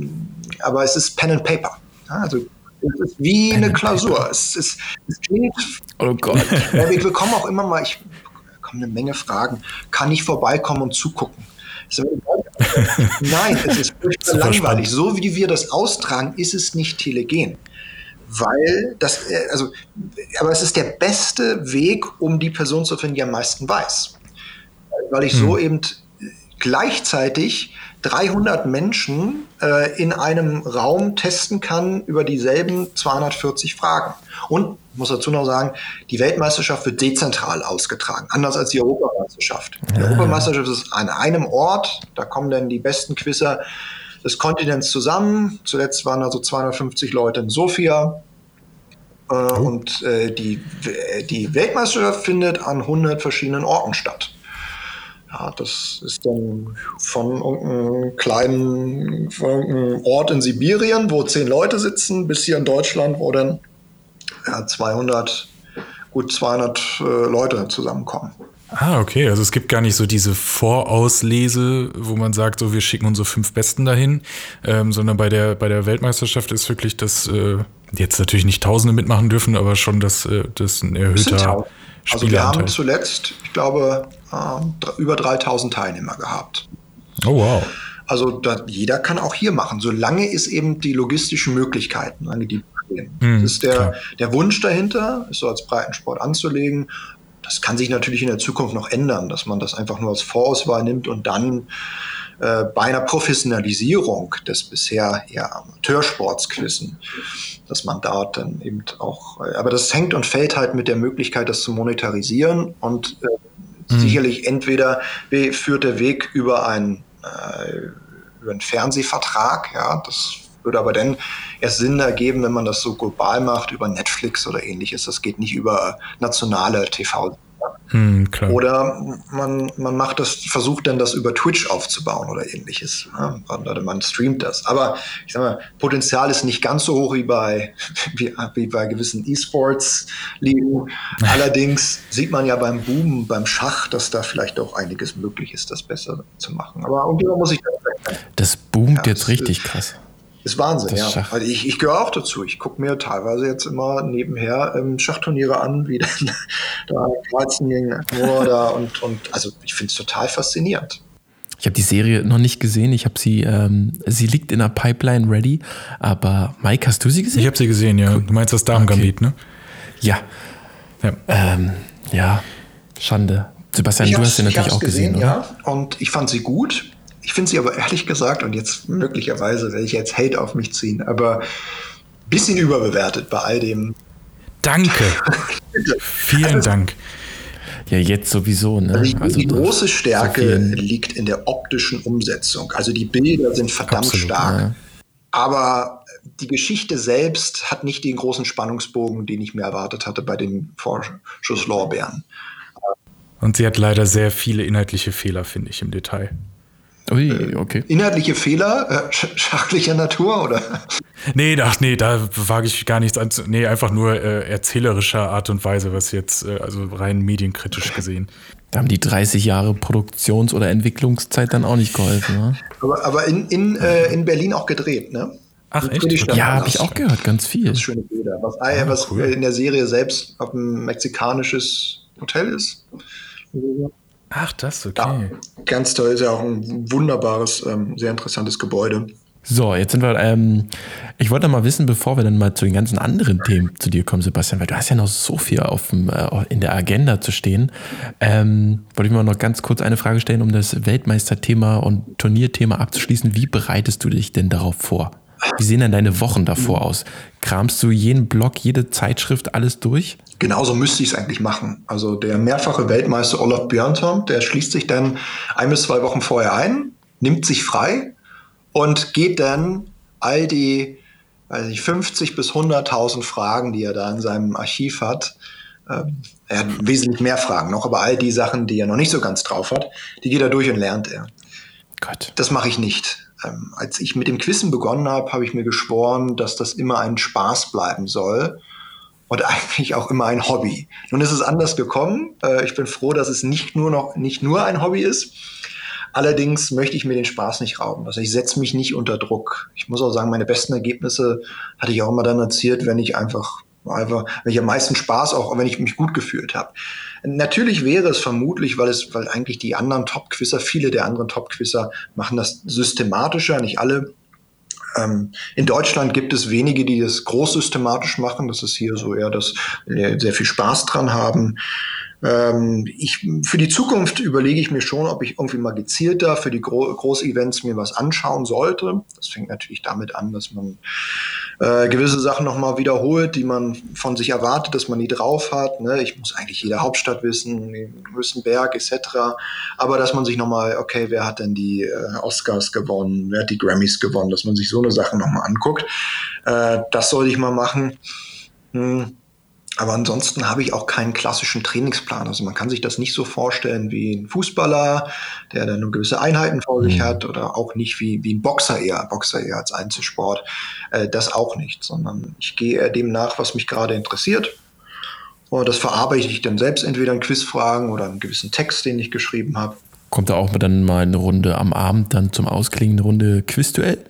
aber es ist Pen and Paper. Ja, also es ist wie Pen eine Klausur. Es, ist, es klingt. Oh Gott. Ja, wir bekommen auch immer mal, ich bekomme eine Menge Fragen. Kann ich vorbeikommen und zugucken? Nein, es ist furchtbar langweilig. So wie wir das austragen, ist es nicht telegen. weil das, äh, also, aber es ist der beste Weg, um die Person zu finden, die am meisten weiß. Weil ich hm. so eben gleichzeitig 300 Menschen äh, in einem Raum testen kann über dieselben 240 Fragen. Und muss dazu noch sagen, die Weltmeisterschaft wird dezentral ausgetragen, anders als die Europameisterschaft. Die ah. Europameisterschaft ist an einem Ort, da kommen dann die besten Quizzer des Kontinents zusammen. Zuletzt waren also 250 Leute in Sofia. Äh, oh. Und äh, die, die Weltmeisterschaft findet an 100 verschiedenen Orten statt. Ja, das ist dann von irgendeinem kleinen von irgendeinem Ort in Sibirien, wo zehn Leute sitzen, bis hier in Deutschland, wo dann ja, 200, gut 200 äh, Leute zusammenkommen. Ah, okay. Also es gibt gar nicht so diese Vorauslese, wo man sagt, so wir schicken unsere fünf Besten dahin, ähm, sondern bei der, bei der Weltmeisterschaft ist wirklich das, äh, jetzt natürlich nicht Tausende mitmachen dürfen, aber schon das, äh, das ein erhöhter Also wir haben zuletzt, ich glaube, äh, über 3000 Teilnehmer gehabt. Oh wow. Also da, jeder kann auch hier machen, solange es eben die logistischen Möglichkeiten angegeben Mhm, das ist der, der Wunsch dahinter, es so als Breitensport anzulegen. Das kann sich natürlich in der Zukunft noch ändern, dass man das einfach nur als Vorauswahl nimmt und dann äh, bei einer Professionalisierung des bisher eher Amateursports quizzen, dass man dort dann eben auch, äh, aber das hängt und fällt halt mit der Möglichkeit, das zu monetarisieren und äh, mhm. sicherlich entweder führt der Weg über ein äh, über einen Fernsehvertrag, ja, das würde aber dann erst Sinn ergeben, wenn man das so global macht, über Netflix oder ähnliches. Das geht nicht über nationale TV. Hm, oder man, man macht das, versucht dann das über Twitch aufzubauen oder ähnliches. Ja, oder man streamt das. Aber ich sag mal, Potenzial ist nicht ganz so hoch wie bei, wie, wie bei gewissen E-Sports-Ligen. Allerdings sieht man ja beim Boom, beim Schach, dass da vielleicht auch einiges möglich ist, das besser zu machen. Aber irgendwann muss ich das Das boomt ja, jetzt richtig krass. Ist Wahnsinn, das ja. Also ich, ich gehöre auch dazu. Ich gucke mir teilweise jetzt immer nebenher ähm, Schachturniere an, wie dann da Kreuzen gegen da und, und also ich finde es total faszinierend. Ich habe die Serie noch nicht gesehen. Ich habe sie, ähm, sie liegt in der Pipeline ready. Aber Mike, hast du sie gesehen? Ich habe sie gesehen, ja. Du meinst das Darmgambit, okay. ne? Ja. Ja. Ähm, ja, Schande. Sebastian, du hast sie natürlich auch gesehen, gesehen ja. Und ich fand sie gut. Ich finde sie aber ehrlich gesagt, und jetzt möglicherweise werde ich jetzt Hate auf mich ziehen, aber ein bisschen überbewertet bei all dem. Danke. Vielen also, Dank. Ja, jetzt sowieso. Ne? Also die, also die große Stärke so liegt in der optischen Umsetzung. Also die Bilder sind verdammt Absolut, stark. Ja. Aber die Geschichte selbst hat nicht den großen Spannungsbogen, den ich mir erwartet hatte bei den Vorschusslorbeeren. Und sie hat leider sehr viele inhaltliche Fehler, finde ich, im Detail. Ui, äh, okay. Inhaltliche Fehler, äh, schachlicher Natur, oder? Nee, ach nee, da wage ich gar nichts an. Nee, einfach nur äh, erzählerischer Art und Weise, was jetzt, äh, also rein medienkritisch gesehen. Da haben die 30 Jahre Produktions- oder Entwicklungszeit dann auch nicht geholfen, ne? Aber, aber in, in, äh, in Berlin auch gedreht, ne? Ach, echt? Ja, habe ich auch gehört, ganz viel. Das schöne Bilder. Was, ah, was cool. in der Serie selbst ob ein mexikanisches Hotel ist. Ach, das, okay. Ja, ganz toll, ist ja auch ein wunderbares, ähm, sehr interessantes Gebäude. So, jetzt sind wir, ähm, ich wollte mal wissen, bevor wir dann mal zu den ganzen anderen Themen zu dir kommen, Sebastian, weil du hast ja noch so viel auf dem, äh, in der Agenda zu stehen, ähm, wollte ich mal noch ganz kurz eine Frage stellen, um das Weltmeisterthema und Turnierthema abzuschließen. Wie bereitest du dich denn darauf vor? Wie sehen denn deine Wochen davor aus? Kramst du jeden Blog, jede Zeitschrift, alles durch? Genauso müsste ich es eigentlich machen. Also der mehrfache Weltmeister Olaf Björntom, der schließt sich dann ein bis zwei Wochen vorher ein, nimmt sich frei und geht dann all die weiß ich, 50 bis 100.000 Fragen, die er da in seinem Archiv hat, ähm, er hat wesentlich mehr Fragen noch, aber all die Sachen, die er noch nicht so ganz drauf hat, die geht er durch und lernt er. Gott. Das mache ich nicht. Ähm, als ich mit dem Quizzen begonnen habe, habe ich mir geschworen, dass das immer ein Spaß bleiben soll und eigentlich auch immer ein Hobby. Nun ist es anders gekommen. Äh, ich bin froh, dass es nicht nur noch nicht nur ein Hobby ist. Allerdings möchte ich mir den Spaß nicht rauben. Also ich setze mich nicht unter Druck. Ich muss auch sagen, meine besten Ergebnisse hatte ich auch immer dann erzielt, wenn ich einfach einfach, wenn ich am meisten Spaß auch, wenn ich mich gut gefühlt habe. Natürlich wäre es vermutlich, weil es, weil eigentlich die anderen Top-Quizzer, viele der anderen Top-Quizzer machen das systematischer, nicht alle, Ähm, in Deutschland gibt es wenige, die das großsystematisch machen. Das ist hier so eher, dass sehr viel Spaß dran haben. Ähm, ich, für die Zukunft überlege ich mir schon, ob ich irgendwie mal gezielter für die Gro Großevents mir was anschauen sollte. Das fängt natürlich damit an, dass man äh, gewisse Sachen nochmal wiederholt, die man von sich erwartet, dass man nie drauf hat. Ne? Ich muss eigentlich jede Hauptstadt wissen, Müssenberg etc. Aber dass man sich nochmal, okay, wer hat denn die äh, Oscars gewonnen, wer hat die Grammys gewonnen, dass man sich so eine Sache nochmal anguckt. Äh, das sollte ich mal machen. Hm. Aber ansonsten habe ich auch keinen klassischen Trainingsplan. Also man kann sich das nicht so vorstellen wie ein Fußballer, der dann nur gewisse Einheiten vor sich mhm. hat oder auch nicht wie, wie ein Boxer eher, Boxer eher als Einzelsport. Äh, das auch nicht, sondern ich gehe eher dem nach, was mich gerade interessiert. Und das verarbeite ich dann selbst entweder in Quizfragen oder einen gewissen Text, den ich geschrieben habe. Kommt da auch dann mal eine Runde am Abend dann zum Ausklingen, eine Runde Quizduell?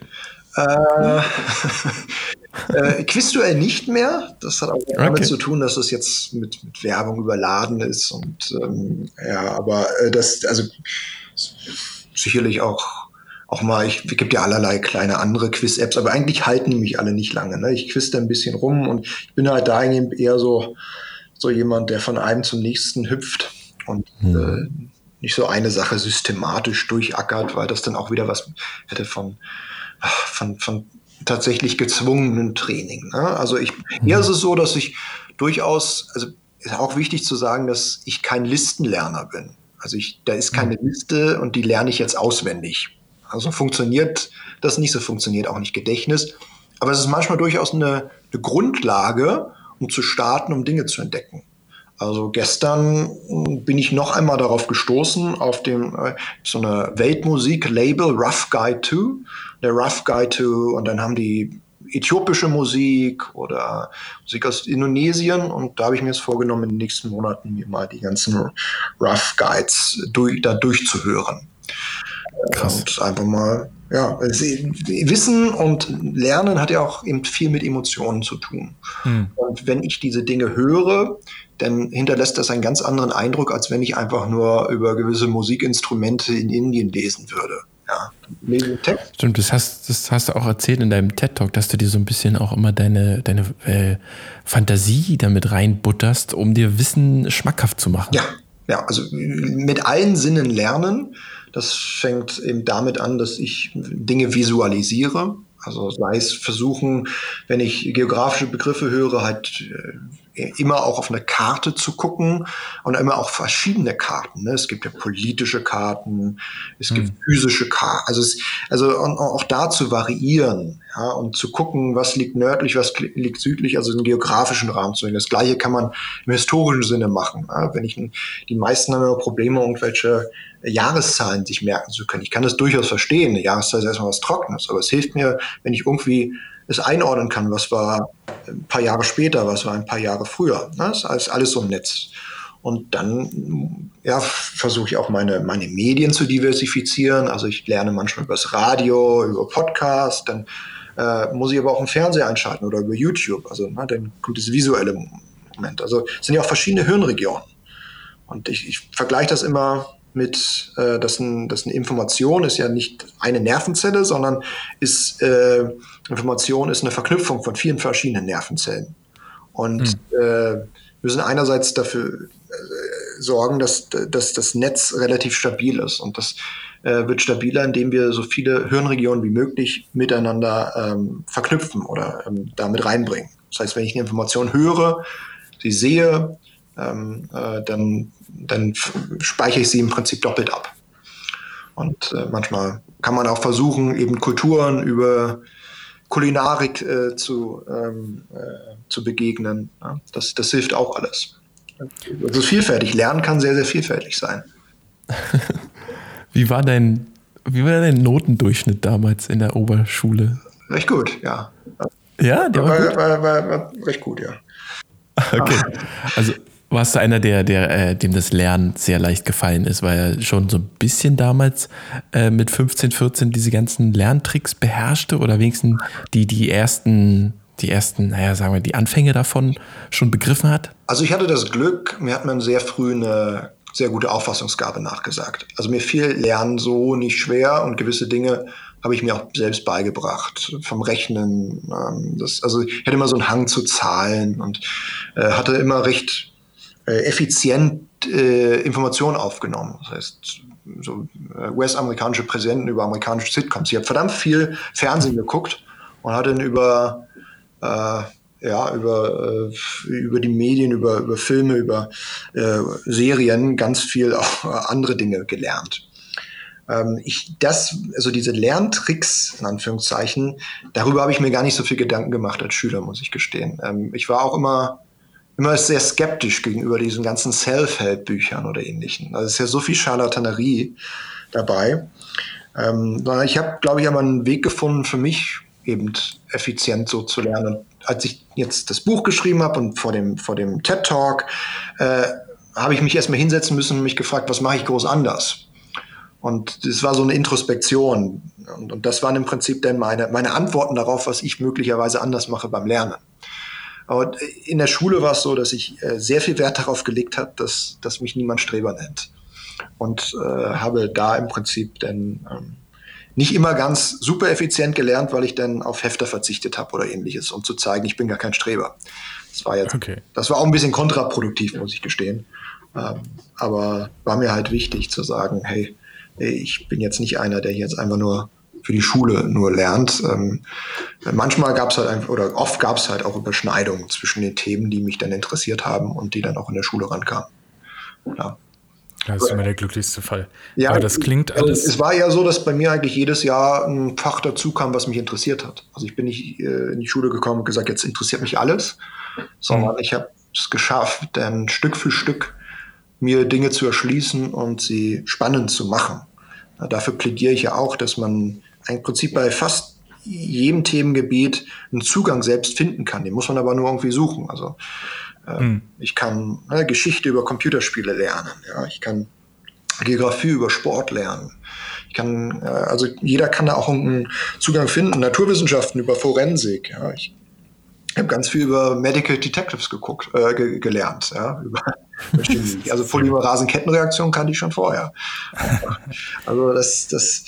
Äh, äh, Quizduell nicht mehr. Das hat auch okay. damit zu tun, dass es jetzt mit, mit Werbung überladen ist. Und ähm, ja, aber äh, das, also sicherlich auch auch mal, ich es gibt ja allerlei kleine andere Quiz-Apps, aber eigentlich halten mich alle nicht lange. Ne? Ich quiz da ein bisschen rum und ich bin halt dahingehend eher so, so jemand, der von einem zum nächsten hüpft und hm. äh, nicht so eine Sache systematisch durchackert, weil das dann auch wieder was hätte von, von, von tatsächlich gezwungenen Training. Ne? Also ich, mhm. ist es so, dass ich durchaus, also ist auch wichtig zu sagen, dass ich kein Listenlerner bin. Also ich, da ist keine mhm. Liste und die lerne ich jetzt auswendig. Also funktioniert das nicht, so funktioniert auch nicht Gedächtnis. Aber es ist manchmal durchaus eine, eine Grundlage, um zu starten, um Dinge zu entdecken. Also gestern bin ich noch einmal darauf gestoßen, auf dem äh, so eine Weltmusik-Label Rough Guide 2 der Rough Guide to und dann haben die äthiopische Musik oder Musik aus Indonesien und da habe ich mir jetzt vorgenommen, in den nächsten Monaten mir mal die ganzen Rough Guides durch, da durchzuhören. Krass. Und einfach mal, ja, Wissen und Lernen hat ja auch eben viel mit Emotionen zu tun. Hm. Und wenn ich diese Dinge höre, dann hinterlässt das einen ganz anderen Eindruck, als wenn ich einfach nur über gewisse Musikinstrumente in Indien lesen würde ja, Text. Stimmt, das hast, das hast du auch erzählt in deinem TED-Talk, dass du dir so ein bisschen auch immer deine, deine äh, Fantasie damit reinbutterst, um dir Wissen schmackhaft zu machen. Ja, ja, also mit allen Sinnen lernen. Das fängt eben damit an, dass ich Dinge visualisiere. Also sei es versuchen, wenn ich geografische Begriffe höre, halt äh, immer auch auf eine Karte zu gucken und immer auch verschiedene Karten. Ne? Es gibt ja politische Karten, es gibt hm. physische Karten. Also, es, also auch da zu variieren ja, und zu gucken, was liegt nördlich, was liegt südlich, also einen geografischen Rahmen zu nehmen. Das Gleiche kann man im historischen Sinne machen. Ja? Wenn ich die meisten haben immer Probleme, irgendwelche Jahreszahlen sich merken zu können. Ich kann das durchaus verstehen. Eine Jahreszahl ist erstmal was Trockenes, aber es hilft mir, wenn ich irgendwie es einordnen kann, was war ein paar Jahre später, was war ein paar Jahre früher. Ne? Das ist alles so ein Netz. Und dann ja, versuche ich auch meine, meine Medien zu diversifizieren. Also ich lerne manchmal über das Radio, über Podcast, dann äh, muss ich aber auch einen Fernseher einschalten oder über YouTube. Also ne, dann kommt das visuelle Moment. Also es sind ja auch verschiedene Hirnregionen. Und ich, ich vergleiche das immer mit, äh, dass, ein, dass eine Information ist ja nicht eine Nervenzelle, sondern ist äh, Information ist eine Verknüpfung von vielen verschiedenen Nervenzellen. Und mhm. äh, müssen einerseits dafür äh, sorgen, dass, dass das Netz relativ stabil ist. Und das äh, wird stabiler, indem wir so viele Hirnregionen wie möglich miteinander ähm, verknüpfen oder ähm, damit reinbringen. Das heißt, wenn ich eine Information höre, sie sehe, ähm, äh, dann, dann speichere ich sie im Prinzip doppelt ab. Und äh, manchmal kann man auch versuchen, eben Kulturen über Kulinarik äh, zu, ähm, äh, zu begegnen. Ja, das, das hilft auch alles. Also vielfältig. Lernen kann sehr, sehr vielfältig sein. wie, war dein, wie war dein Notendurchschnitt damals in der Oberschule? Recht gut, ja. Ja, der war, war, war, war, war recht gut, ja. Okay. Also warst du einer, der, der, äh, dem das Lernen sehr leicht gefallen ist, weil er schon so ein bisschen damals äh, mit 15, 14 diese ganzen Lerntricks beherrschte oder wenigstens die, die ersten, die ersten, naja, sagen wir, die Anfänge davon schon begriffen hat? Also ich hatte das Glück, mir hat man sehr früh eine sehr gute Auffassungsgabe nachgesagt. Also mir fiel Lernen so nicht schwer und gewisse Dinge habe ich mir auch selbst beigebracht. Vom Rechnen. Ähm, das, also ich hatte immer so einen Hang zu Zahlen und äh, hatte immer recht effizient äh, Informationen aufgenommen. Das heißt, so äh, US-amerikanische Präsidenten über amerikanische Sitcoms. Ich habe verdammt viel Fernsehen geguckt und hatte dann über äh, ja, über, äh, über die Medien, über, über Filme, über äh, Serien ganz viel auch andere Dinge gelernt. Ähm, ich, das, also diese Lerntricks, in Anführungszeichen, darüber habe ich mir gar nicht so viel Gedanken gemacht als Schüler, muss ich gestehen. Ähm, ich war auch immer, immer sehr skeptisch gegenüber diesen ganzen Self-Help-Büchern oder ähnlichen. Also es ist ja so viel Charlatanerie dabei. Ähm, ich habe, glaube ich, aber einen Weg gefunden für mich, eben effizient so zu lernen. Und als ich jetzt das Buch geschrieben habe und vor dem, vor dem TED Talk, äh, habe ich mich erstmal hinsetzen müssen und mich gefragt, was mache ich groß anders? Und das war so eine Introspektion. Und, und das waren im Prinzip dann meine, meine Antworten darauf, was ich möglicherweise anders mache beim Lernen. Aber in der Schule war es so, dass ich äh, sehr viel Wert darauf gelegt habe, dass, dass mich niemand Streber nennt. Und äh, habe da im Prinzip dann ähm, nicht immer ganz super effizient gelernt, weil ich dann auf Hefter verzichtet habe oder ähnliches, um zu zeigen, ich bin gar kein Streber. Das war jetzt, okay. das war auch ein bisschen kontraproduktiv, muss ich gestehen. Ähm, aber war mir halt wichtig zu sagen, hey, ich bin jetzt nicht einer, der jetzt einfach nur für die Schule nur lernt. Ähm, manchmal gab es halt einfach, oder oft gab es halt auch Überschneidungen zwischen den Themen, die mich dann interessiert haben und die dann auch in der Schule rankamen. Ja. Das ist immer der glücklichste Fall. Ja, Aber das klingt also alles. Es war ja so, dass bei mir eigentlich jedes Jahr ein Fach dazu kam, was mich interessiert hat. Also ich bin nicht äh, in die Schule gekommen und gesagt, jetzt interessiert mich alles, sondern mhm. ich habe es geschafft, dann Stück für Stück mir Dinge zu erschließen und sie spannend zu machen. Dafür plädiere ich ja auch, dass man im Prinzip bei fast jedem Themengebiet einen Zugang selbst finden kann. Den muss man aber nur irgendwie suchen. Also Mhm. Ich kann ne, Geschichte über Computerspiele lernen. Ja, ich kann Geografie über Sport lernen. Ich kann, äh, also jeder kann da auch einen Zugang finden. Naturwissenschaften über Forensik. Ja, ich habe ganz viel über Medical Detectives geguckt, äh, ge gelernt. Ja, über, also Polymerasen-Kettenreaktion kannte ich schon vorher. Also das, das,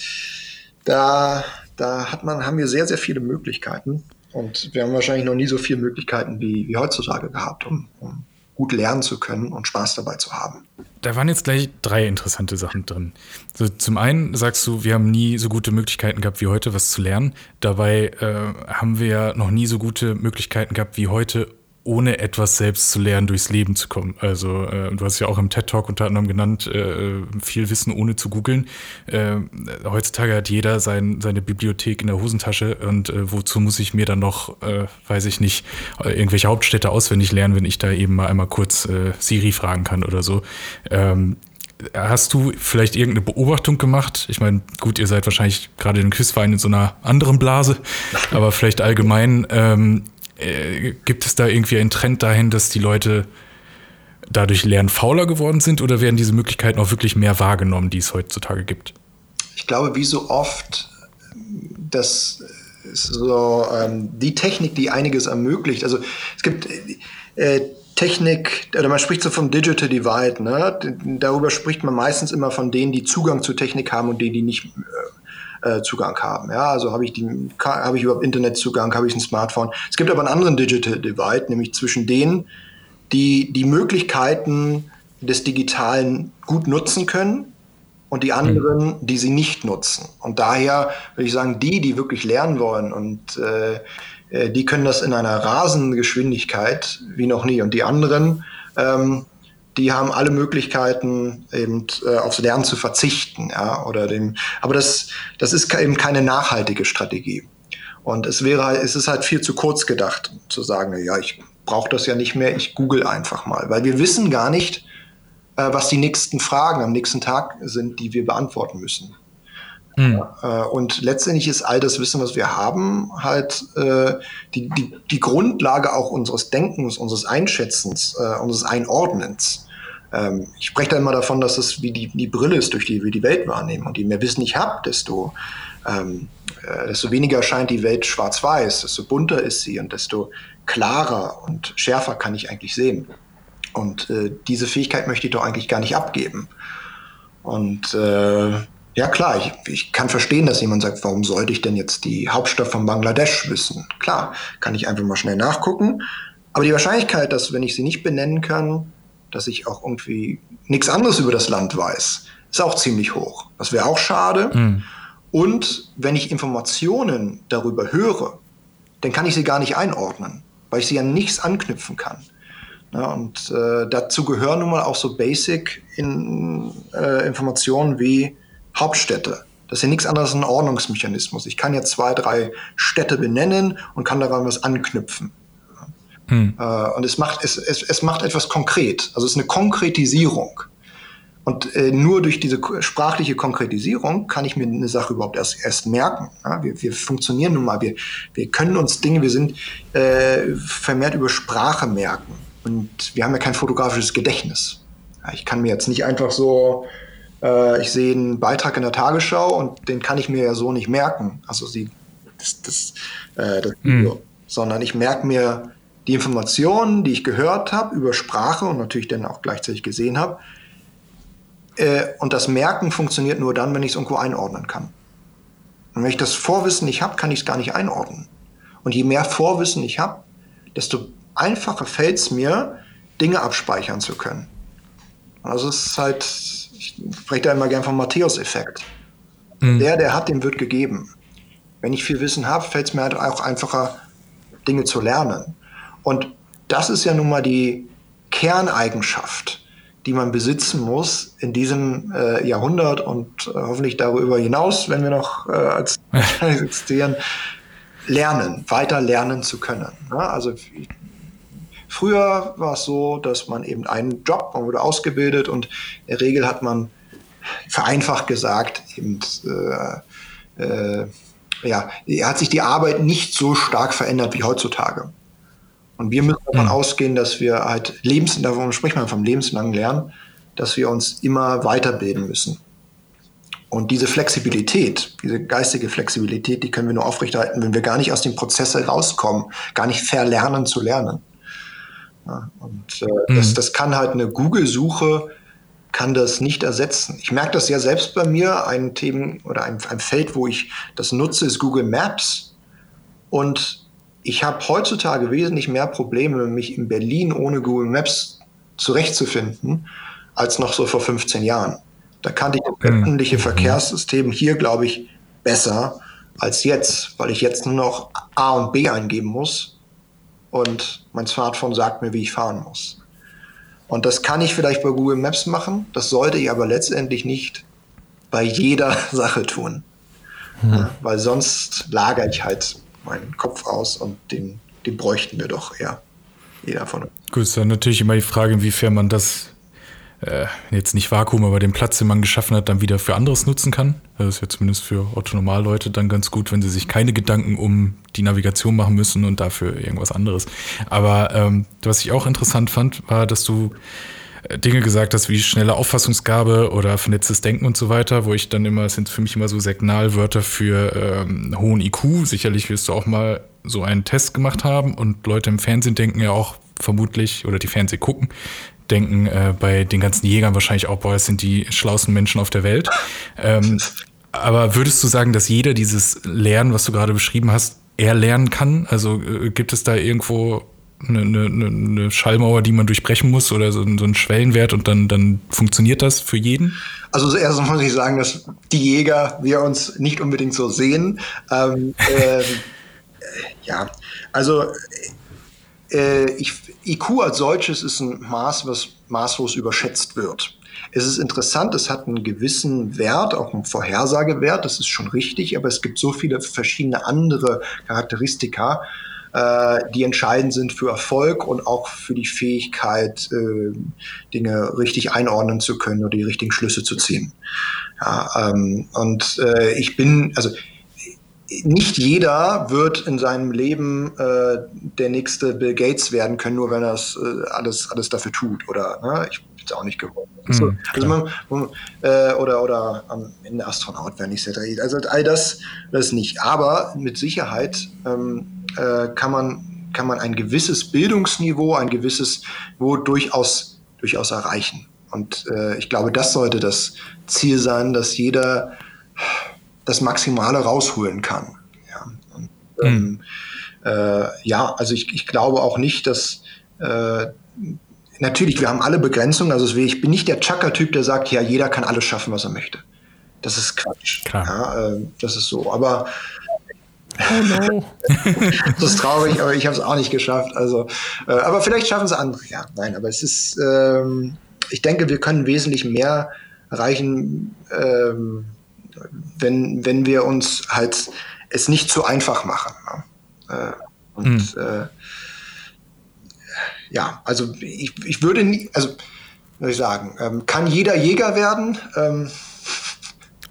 da, da hat man, haben wir sehr, sehr viele Möglichkeiten. Und wir haben wahrscheinlich noch nie so viele Möglichkeiten wie, wie heutzutage gehabt, um, um gut lernen zu können und Spaß dabei zu haben. Da waren jetzt gleich drei interessante Sachen drin. So, zum einen sagst du, wir haben nie so gute Möglichkeiten gehabt wie heute, was zu lernen. Dabei äh, haben wir ja noch nie so gute Möglichkeiten gehabt wie heute, ohne etwas selbst zu lernen, durchs Leben zu kommen. Also äh, du hast ja auch im TED Talk unter anderem genannt, äh, viel Wissen ohne zu googeln. Äh, heutzutage hat jeder sein, seine Bibliothek in der Hosentasche und äh, wozu muss ich mir dann noch, äh, weiß ich nicht, irgendwelche Hauptstädte auswendig lernen, wenn ich da eben mal einmal kurz äh, Siri fragen kann oder so. Ähm, Hast du vielleicht irgendeine Beobachtung gemacht? Ich meine, gut, ihr seid wahrscheinlich gerade im Quizverein in so einer anderen Blase, aber vielleicht allgemein, ähm, äh, gibt es da irgendwie einen Trend dahin, dass die Leute dadurch lernfauler geworden sind oder werden diese Möglichkeiten auch wirklich mehr wahrgenommen, die es heutzutage gibt? Ich glaube, wie so oft, dass so ähm, die Technik, die einiges ermöglicht. Also es gibt äh, Technik, oder man spricht so vom Digital Divide. Ne? Darüber spricht man meistens immer von denen, die Zugang zu Technik haben und denen, die nicht äh, Zugang haben. Ja, also habe ich die, habe ich überhaupt Internetzugang, habe ich ein Smartphone. Es gibt aber einen anderen Digital Divide, nämlich zwischen denen, die die Möglichkeiten des Digitalen gut nutzen können und die anderen, die sie nicht nutzen. Und daher würde ich sagen, die, die wirklich lernen wollen und äh, äh die können das in einer rasenden Geschwindigkeit wie noch nie. Und die anderen, ähm, die haben alle Möglichkeiten, eben äh, aufs Lernen zu verzichten, ja, oder dem, aber das, das ist eben keine nachhaltige Strategie. Und es wäre halt, es ist halt viel zu kurz gedacht, zu sagen, ja, ich brauche das ja nicht mehr, ich google einfach mal, weil wir wissen gar nicht, äh, was die nächsten Fragen am nächsten Tag sind, die wir beantworten müssen. Mhm. Und letztendlich ist all das Wissen, was wir haben, halt äh, die, die, die Grundlage auch unseres Denkens, unseres Einschätzens, äh, unseres Einordnens. Ähm, ich spreche da immer davon, dass es wie die, die Brille ist, durch die wir die Welt wahrnehmen. Und je mehr Wissen ich habe, desto, ähm, äh, desto weniger erscheint die Welt schwarz-weiß, desto bunter ist sie und desto klarer und schärfer kann ich eigentlich sehen. Und äh, diese Fähigkeit möchte ich doch eigentlich gar nicht abgeben. Und ja klar, ich, ich kann verstehen, dass jemand sagt, warum sollte ich denn jetzt die Hauptstadt von Bangladesch wissen? Klar, kann ich einfach mal schnell nachgucken. Aber die Wahrscheinlichkeit, dass wenn ich sie nicht benennen kann, dass ich auch irgendwie nichts anderes über das Land weiß, ist auch ziemlich hoch. Das wäre auch schade. Mhm. Und wenn ich Informationen darüber höre, dann kann ich sie gar nicht einordnen, weil ich sie an nichts anknüpfen kann. Ja, und äh, dazu gehören nun mal auch so Basic in, äh, Informationen wie Hauptstädte. Das ist ja nichts anderes als ein Ordnungsmechanismus. Ich kann jetzt zwei, drei Städte benennen und kann daran was anknüpfen. Hm. Äh, und es macht, es, es, es macht etwas konkret. Also es ist eine Konkretisierung. Und äh, nur durch diese sprachliche Konkretisierung kann ich mir eine Sache überhaupt erst, erst merken. Ja, wir, wir funktionieren nun mal, wir, wir können uns Dinge, wir sind äh, vermehrt über Sprache merken. Und wir haben ja kein fotografisches Gedächtnis. Ja, ich kann mir jetzt nicht einfach so, äh, ich sehe einen Beitrag in der Tagesschau und den kann ich mir ja so nicht merken. Also sie, das, das, äh, das mhm. sondern ich merke mir die Informationen, die ich gehört habe über Sprache und natürlich dann auch gleichzeitig gesehen habe. Äh, und das Merken funktioniert nur dann, wenn ich es irgendwo einordnen kann. Und wenn ich das Vorwissen nicht habe, kann ich es gar nicht einordnen. Und je mehr Vorwissen ich habe, desto einfacher fällt es mir, Dinge abspeichern zu können. Also es ist halt, ich spreche da immer gern vom Matthäus-Effekt. Mhm. Der, der hat, dem wird gegeben. Wenn ich viel Wissen habe, fällt es mir halt auch einfacher, Dinge zu lernen. Und das ist ja nun mal die Kerneigenschaft, die man besitzen muss in diesem äh, Jahrhundert und äh, hoffentlich darüber hinaus, wenn wir noch äh, als existieren, lernen, weiter lernen zu können. Ja, also früher war es so, dass man eben einen Job, man wurde ausgebildet und in der Regel hat man vereinfacht gesagt eben äh, äh, ja, hat sich die Arbeit nicht so stark verändert wie heutzutage. Und wir müssen davon mhm. ausgehen, dass wir halt lebens, davon spricht man vom lebenslangen Lernen, dass wir uns immer weiterbilden müssen. Und diese Flexibilität, diese geistige Flexibilität, die können wir nur aufrechterhalten, wenn wir gar nicht aus dem Prozess herauskommen, gar nicht verlernen zu lernen. Ja, und äh, mhm. das, das kann halt eine Google-Suche kann das nicht ersetzen. Ich merke das ja selbst bei mir, ein Themen oder ein, ein Feld, wo ich das nutze, ist Google Maps. Und ich habe heutzutage wesentlich mehr Probleme, mich in Berlin ohne Google Maps zurechtzufinden, als noch so vor 15 Jahren. Da kannte ich das mhm. öffentliche Verkehrssystem hier, glaube ich, besser als jetzt, weil ich jetzt nur noch A und B eingeben muss und mein Smartphone sagt mir, wie ich fahren muss. Und das kann ich vielleicht bei Google Maps machen, das sollte ich aber letztendlich nicht bei jeder Sache tun. Ja, weil sonst lagere ich halt meinen Kopf aus und den, den bräuchten wir doch eher. Jeder von uns. Gut, ist dann natürlich immer die Frage, inwiefern man das äh, jetzt nicht Vakuum, aber den Platz, den man geschaffen hat, dann wieder für anderes nutzen kann. Das ist ja zumindest für Otto-Normalleute dann ganz gut, wenn sie sich keine Gedanken um die Navigation machen müssen und dafür irgendwas anderes. Aber ähm, was ich auch interessant fand, war, dass du äh, Dinge gesagt hast wie schnelle Auffassungsgabe oder vernetztes Denken und so weiter, wo ich dann immer, es sind für mich immer so Signalwörter für ähm, hohen IQ. Sicherlich wirst du auch mal so einen Test gemacht haben und Leute im Fernsehen denken ja auch vermutlich, oder die Fernseh gucken, denken äh, bei den ganzen Jägern wahrscheinlich auch, boah, es sind die schlauesten Menschen auf der Welt. Ähm, aber würdest du sagen, dass jeder dieses Lernen, was du gerade beschrieben hast, er lernen kann? Also äh, gibt es da irgendwo eine, eine, eine Schallmauer, die man durchbrechen muss oder so, so ein Schwellenwert und dann, dann funktioniert das für jeden? Also zuerst muss ich sagen, dass die Jäger wir uns nicht unbedingt so sehen. Ähm, äh, ja, also äh, ich, IQ als solches ist ein Maß, was maßlos überschätzt wird. Es ist interessant, es hat einen gewissen Wert, auch einen Vorhersagewert, das ist schon richtig, aber es gibt so viele verschiedene andere Charakteristika, äh, die entscheidend sind für Erfolg und auch für die Fähigkeit, äh, Dinge richtig einordnen zu können oder die richtigen Schlüsse zu ziehen. Ja, ähm, und äh, ich bin, also nicht jeder wird in seinem Leben äh, der nächste Bill Gates werden können, nur wenn er es äh, alles, alles dafür tut. Oder ne? ich bin es auch nicht geworden. Mhm, also man, man, äh, oder, oder am Ende Astronaut werden ich sehr Also all das, das nicht. Aber mit Sicherheit ähm, äh, kann man kann man ein gewisses Bildungsniveau, ein gewisses Niveau durchaus, durchaus erreichen. Und äh, ich glaube, das sollte das Ziel sein, dass jeder das Maximale rausholen kann. Ja, und, ähm, mhm. äh, ja also ich, ich glaube auch nicht, dass äh, natürlich, wir haben alle Begrenzungen. Also ich bin nicht der Chucker-Typ, der sagt, ja, jeder kann alles schaffen, was er möchte. Das ist Quatsch. Klar. Ja, äh, das ist so. Aber Oh no. das ist traurig, aber ich habe es auch nicht geschafft. Also, äh, aber vielleicht schaffen es andere. Ja, nein, aber es ist, ähm, ich denke, wir können wesentlich mehr erreichen, ähm, wenn, wenn wir uns halt es nicht zu einfach machen. Ne? Äh, und mhm. äh, ja, also ich, ich würde nie, also würde ich sagen, ähm, kann jeder Jäger werden? Ähm,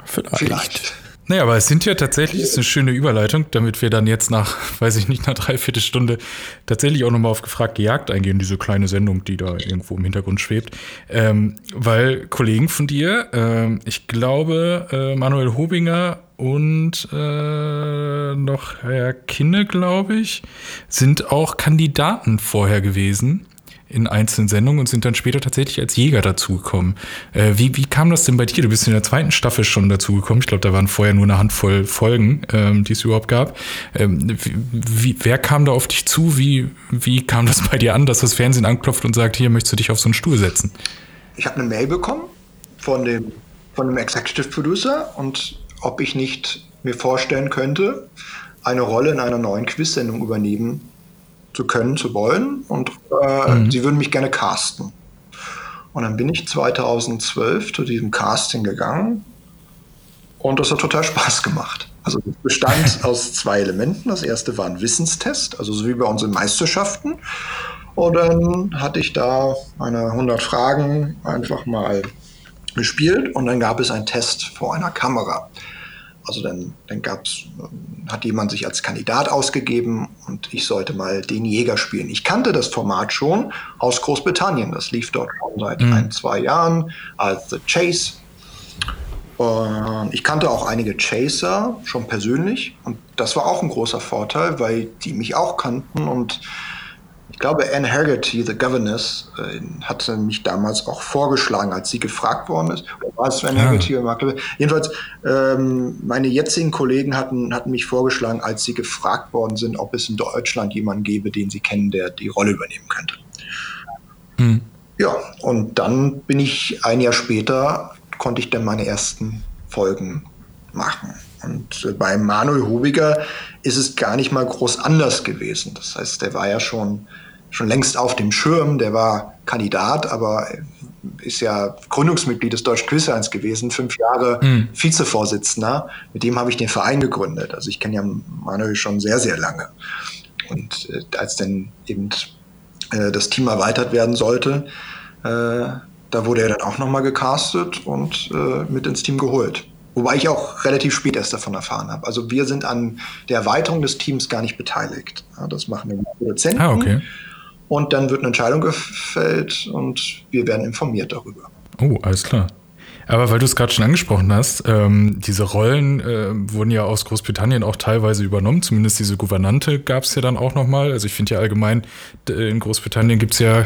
vielleicht. vielleicht. Naja, aber es sind ja tatsächlich, ist eine schöne Überleitung, damit wir dann jetzt nach, weiß ich nicht, einer Dreiviertelstunde tatsächlich auch nochmal auf gefragt gejagt eingehen, diese kleine Sendung, die da irgendwo im Hintergrund schwebt. Ähm, weil Kollegen von dir, ähm, ich glaube, äh, Manuel Hobinger und äh, noch Herr Kinne, glaube ich, sind auch Kandidaten vorher gewesen in einzelnen Sendungen und sind dann später tatsächlich als Jäger dazugekommen. Äh, wie, wie kam das denn bei dir? Du bist in der zweiten Staffel schon dazugekommen. Ich glaube, da waren vorher nur eine Handvoll Folgen, ähm, die es überhaupt gab. Ähm, wie, wer kam da auf dich zu? Wie, wie kam das bei dir an, dass das Fernsehen anklopft und sagt, hier möchtest du dich auf so einen Stuhl setzen? Ich habe eine Mail bekommen von dem, von dem Executive Producer und ob ich nicht mir vorstellen könnte, eine Rolle in einer neuen Quiz-Sendung übernehmen zu können, zu wollen. Und äh, mhm. sie würden mich gerne casten. Und dann bin ich 2012 zu diesem Casting gegangen und das hat total Spaß gemacht. Also es bestand aus zwei Elementen. Das erste war ein Wissenstest, also so wie bei uns in Meisterschaften. Und dann hatte ich da meine 100 Fragen einfach mal gespielt und dann gab es einen Test vor einer Kamera. Also dann, dann gab's, hat jemand sich als Kandidat ausgegeben und ich sollte mal den Jäger spielen. Ich kannte das Format schon aus Großbritannien. Das lief dort schon seit mhm. ein, zwei Jahren als The Chase. Und ich kannte auch einige Chaser schon persönlich und das war auch ein großer Vorteil, weil die mich auch kannten und ich glaube, Anne Haggerty, the Governess, äh, hatte mich damals auch vorgeschlagen, als sie gefragt worden ist. Oder war es Anne ja. Haggerty oder Mark Jedenfalls, ähm, meine jetzigen Kollegen hatten, hatten mich vorgeschlagen, als sie gefragt worden sind, ob es in Deutschland jemanden gäbe, den sie kennen, der die Rolle übernehmen könnte. Hm. Ja, und dann bin ich ein Jahr später, konnte ich dann meine ersten Folgen machen. Und äh, bei Manuel Hubiger ist es gar nicht mal groß anders gewesen. Das heißt, der war ja schon schon längst auf dem Schirm. Der war Kandidat, aber ist ja Gründungsmitglied des Deutschen Quizvereins gewesen, fünf Jahre mhm. Vizevorsitzender. Mit dem habe ich den Verein gegründet. Also ich kenne ja Manuel schon sehr, sehr lange. Und äh, als dann eben äh, das Team erweitert werden sollte, äh, da wurde er dann auch nochmal gecastet und äh, mit ins Team geholt. Wobei ich auch relativ spät erst davon erfahren habe. Also wir sind an der Erweiterung des Teams gar nicht beteiligt. Ja, das machen die Produzenten. Ah, okay. Und dann wird eine Entscheidung gefällt und wir werden informiert darüber. Oh, alles klar. Aber weil du es gerade schon angesprochen hast, ähm, diese Rollen äh, wurden ja aus Großbritannien auch teilweise übernommen. Zumindest diese Gouvernante gab es ja dann auch nochmal. Also ich finde ja allgemein, in Großbritannien gibt es ja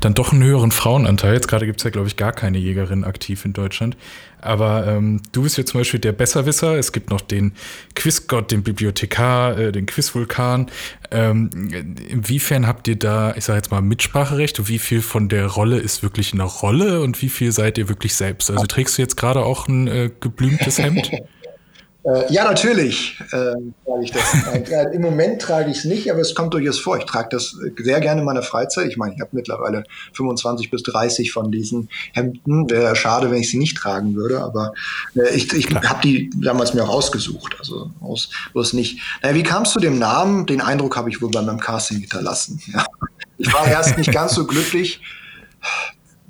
dann doch einen höheren Frauenanteil. Jetzt gerade gibt es ja, glaube ich, gar keine Jägerin aktiv in Deutschland. Aber ähm, du bist ja zum Beispiel der Besserwisser. Es gibt noch den Quizgott, den Bibliothekar, äh, den Quizvulkan. Ähm, inwiefern habt ihr da, ich sage jetzt mal, Mitspracherecht? Und wie viel von der Rolle ist wirklich eine Rolle und wie viel seid ihr wirklich selbst? Also trägst du jetzt gerade auch ein äh, geblümtes Hemd? Äh, ja, natürlich äh, trage ich das. Äh, Im Moment trage ich es nicht, aber es kommt durchaus vor. Ich trage das sehr gerne in meiner Freizeit. Ich meine, ich habe mittlerweile 25 bis 30 von diesen Hemden. Wäre schade, wenn ich sie nicht tragen würde, aber äh, ich, ich habe die damals mir auch ausgesucht. Also aus, bloß nicht. Naja, wie kam es zu dem Namen? Den Eindruck habe ich wohl bei meinem Casting hinterlassen. Ja. Ich war erst nicht ganz so glücklich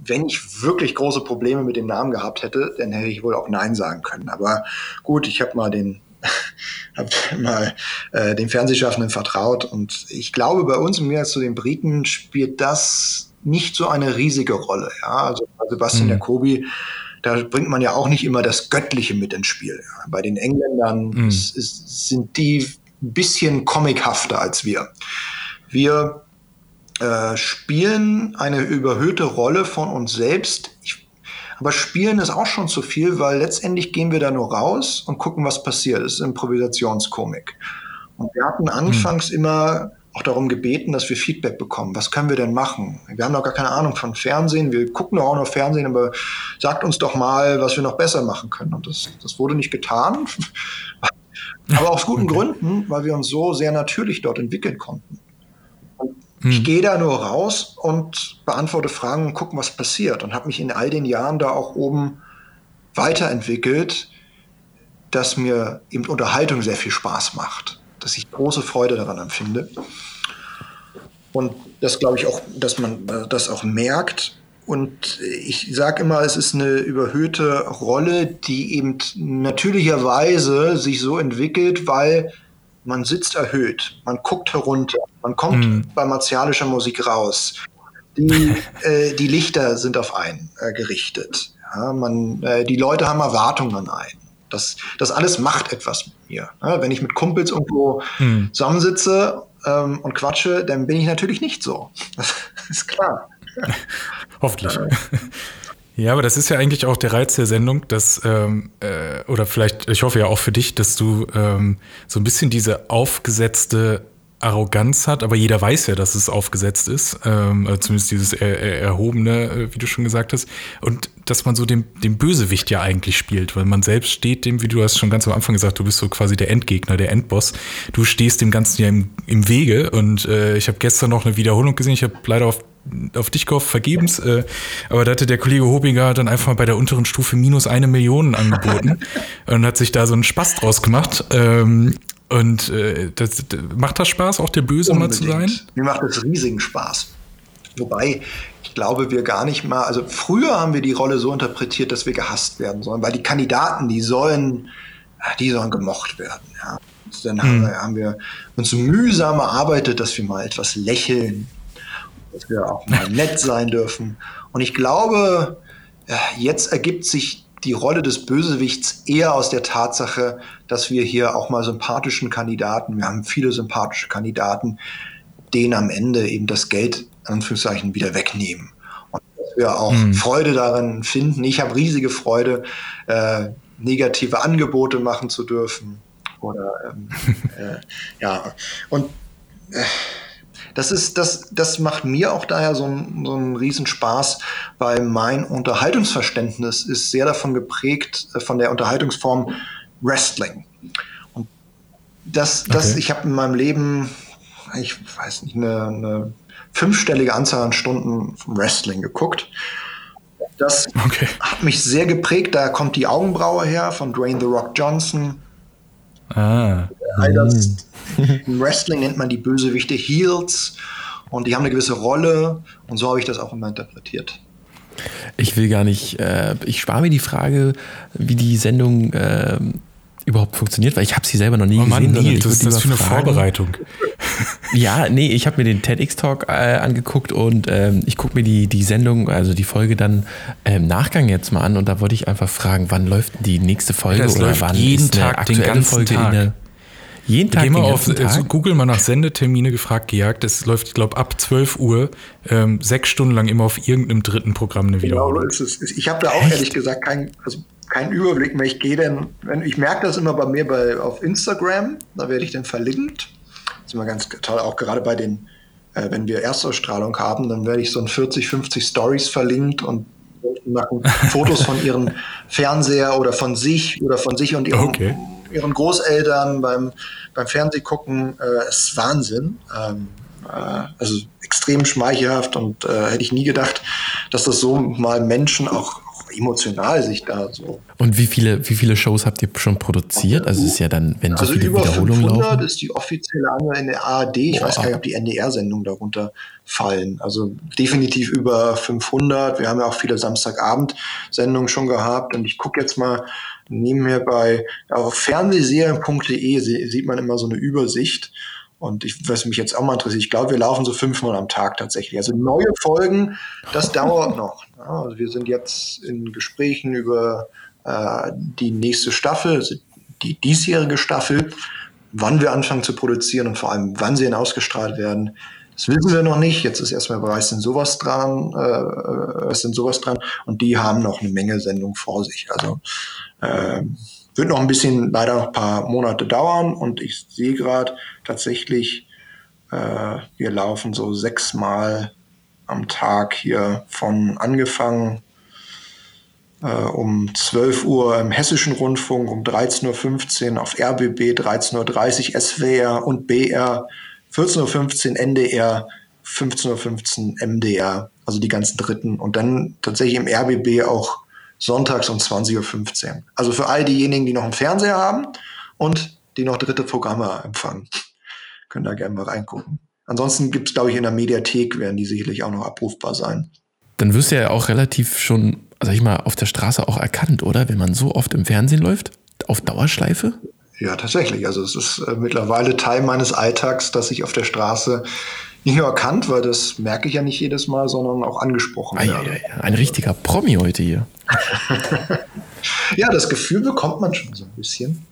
wenn ich wirklich große Probleme mit dem Namen gehabt hätte, dann hätte ich wohl auch Nein sagen können. Aber gut, ich habe mal den hab mal äh, den Fernsehschaffenden vertraut und ich glaube, bei uns im Gegensatz zu den Briten spielt das nicht so eine riesige Rolle. Ja? Also bei Sebastian mhm. Jacobi, da bringt man ja auch nicht immer das Göttliche mit ins Spiel. Ja? Bei den Engländern mhm. ist, ist, sind die ein bisschen comichafter als wir. Wir äh, spielen eine überhöhte Rolle von uns selbst. Ich, aber spielen ist auch schon zu viel, weil letztendlich gehen wir da nur raus und gucken, was passiert. Das ist Improvisationskomik. Und wir hatten anfangs hm. immer auch darum gebeten, dass wir Feedback bekommen. Was können wir denn machen? Wir haben noch gar keine Ahnung von Fernsehen. Wir gucken doch auch noch Fernsehen, aber sagt uns doch mal, was wir noch besser machen können. Und das, das wurde nicht getan. aber aus guten okay. Gründen, weil wir uns so sehr natürlich dort entwickeln konnten. Hm. Ich gehe da nur raus und beantworte Fragen und gucke, was passiert. Und habe mich in all den Jahren da auch oben weiterentwickelt, dass mir eben Unterhaltung sehr viel Spaß macht dass ich große Freude daran empfinde. Und das glaube ich auch, dass man äh, das auch merkt. Und ich sage immer, es ist eine überhöhte Rolle, die eben natürlicherweise sich so entwickelt, weil man sitzt erhöht, man guckt herunter, man kommt mhm. bei martialischer Musik raus. Die, äh, die Lichter sind auf einen äh, gerichtet. Ja, man, äh, die Leute haben Erwartungen an einen. Das, das alles macht etwas mit mir. Ja, wenn ich mit Kumpels irgendwo hm. zusammensitze ähm, und quatsche, dann bin ich natürlich nicht so. Das ist klar. Hoffentlich. Ja, aber das ist ja eigentlich auch der Reiz der Sendung, dass, ähm, äh, oder vielleicht, ich hoffe ja auch für dich, dass du ähm, so ein bisschen diese aufgesetzte Arroganz hat, aber jeder weiß ja, dass es aufgesetzt ist, ähm, also zumindest dieses er, er, erhobene, äh, wie du schon gesagt hast, und dass man so den, den Bösewicht ja eigentlich spielt, weil man selbst steht dem, wie du hast schon ganz am Anfang gesagt, du bist so quasi der Endgegner, der Endboss, du stehst dem Ganzen ja im, im Wege und äh, ich habe gestern noch eine Wiederholung gesehen, ich habe leider auf auf dich gehofft, vergebens. Äh, aber da hatte der Kollege Hobinger dann einfach bei der unteren Stufe minus eine Million angeboten und hat sich da so einen Spaß draus gemacht. Ähm, und äh, das, macht das Spaß, auch der Böse Unbedingt. mal zu sein? Mir macht das riesigen Spaß. Wobei, ich glaube, wir gar nicht mal, also früher haben wir die Rolle so interpretiert, dass wir gehasst werden sollen, weil die Kandidaten, die sollen, die sollen gemocht werden. Ja. Dann hm. haben, wir, haben wir uns mühsam erarbeitet, dass wir mal etwas lächeln, dass wir auch mal nett sein dürfen. Und ich glaube, äh, jetzt ergibt sich die Rolle des Bösewichts eher aus der Tatsache, dass wir hier auch mal sympathischen Kandidaten, wir haben viele sympathische Kandidaten, denen am Ende eben das Geld, Anführungszeichen, wieder wegnehmen. Und dass wir auch mhm. Freude darin finden. Ich habe riesige Freude, äh, negative Angebote machen zu dürfen. Oder ähm, äh, ja, und äh, das ist, das, das macht mir auch daher so, ein, so einen Riesenspaß, weil mein Unterhaltungsverständnis ist sehr davon geprägt, äh, von der Unterhaltungsform Wrestling. Und das, das, okay. ich habe in meinem Leben, ich weiß nicht, eine, eine fünfstellige Anzahl an Stunden vom Wrestling geguckt. Das okay. hat mich sehr geprägt. Da kommt die Augenbraue her von Dwayne The Rock Johnson. Ah. All das, Im Wrestling nennt man die Bösewichte Heels und die haben eine gewisse Rolle und so habe ich das auch immer interpretiert. Ich will gar nicht, äh, ich spare mir die Frage, wie die Sendung äh, überhaupt funktioniert, weil ich habe sie selber noch nie oh Mann, gesehen. Nee, das ist das für eine fragen. Vorbereitung. Ja, nee, ich habe mir den TEDx-Talk äh, angeguckt und ähm, ich gucke mir die, die Sendung, also die Folge dann äh, im Nachgang jetzt mal an und da wollte ich einfach fragen, wann läuft die nächste Folge das oder wann jeden ist Tag, den ganzen Folge Tag. Jeden Tag. Geh mal auf Tag? Google mal nach Sendetermine gefragt, gejagt. Es läuft, ich glaube, ab 12 Uhr ähm, sechs Stunden lang immer auf irgendeinem dritten Programm eine Wiederholung. Genau, ist es. Ich habe da auch Echt? ehrlich gesagt keinen also kein Überblick mehr. Ich gehe dann, wenn, ich merke das immer bei mir bei, auf Instagram, da werde ich dann verlinkt. Das ist immer ganz toll, auch gerade bei den, äh, wenn wir Erstausstrahlung haben, dann werde ich so in 40, 50 Stories verlinkt und machen Fotos von ihren Fernseher oder von sich oder von sich und ihrem okay ihren Großeltern beim, beim Fernsehgucken. Äh, ist Wahnsinn. Ähm, äh, also extrem schmeichelhaft und äh, hätte ich nie gedacht, dass das so mal Menschen auch, auch emotional sich da so. Und wie viele, wie viele Shows habt ihr schon produziert? Also es ist ja dann, wenn so also viele über Wiederholungen 500 laufen. ist die offizielle Anzahl in der ARD. Ich Boah. weiß gar nicht, ob die NDR-Sendungen darunter fallen. Also definitiv über 500. Wir haben ja auch viele Samstagabend-Sendungen schon gehabt und ich gucke jetzt mal nebenher bei auf fernsehserien.de sieht man immer so eine Übersicht. Und ich, was mich jetzt auch mal interessiert, ich glaube, wir laufen so fünfmal am Tag tatsächlich. Also neue Folgen, das dauert noch. Ja, also wir sind jetzt in Gesprächen über äh, die nächste Staffel, also die diesjährige Staffel, wann wir anfangen zu produzieren und vor allem, wann sie denn ausgestrahlt werden. Das wissen wir noch nicht. Jetzt ist erstmal Bereich sind sowas dran, äh, sind sowas dran und die haben noch eine Menge Sendung vor sich. Also äh, wird noch ein bisschen, leider noch ein paar Monate dauern und ich sehe gerade tatsächlich, äh, wir laufen so sechsmal am Tag hier von angefangen äh, um 12 Uhr im Hessischen Rundfunk, um 13.15 Uhr auf RBB, 13.30 Uhr SWR und BR, 14.15 Uhr NDR, 15.15 Uhr MDR, also die ganzen Dritten. Und dann tatsächlich im RBB auch sonntags um 20.15 Uhr. Also für all diejenigen, die noch einen Fernseher haben und die noch dritte Programme empfangen, können da gerne mal reingucken. Ansonsten gibt es, glaube ich, in der Mediathek, werden die sicherlich auch noch abrufbar sein. Dann wirst du ja auch relativ schon, sag ich mal, auf der Straße auch erkannt, oder? Wenn man so oft im Fernsehen läuft, auf Dauerschleife? Ja, tatsächlich. Also es ist äh, mittlerweile Teil meines Alltags, dass ich auf der Straße nicht nur erkannt, weil das merke ich ja nicht jedes Mal, sondern auch angesprochen ah, werde. Ja, ja, ein richtiger Promi heute hier. ja, das Gefühl bekommt man schon so ein bisschen.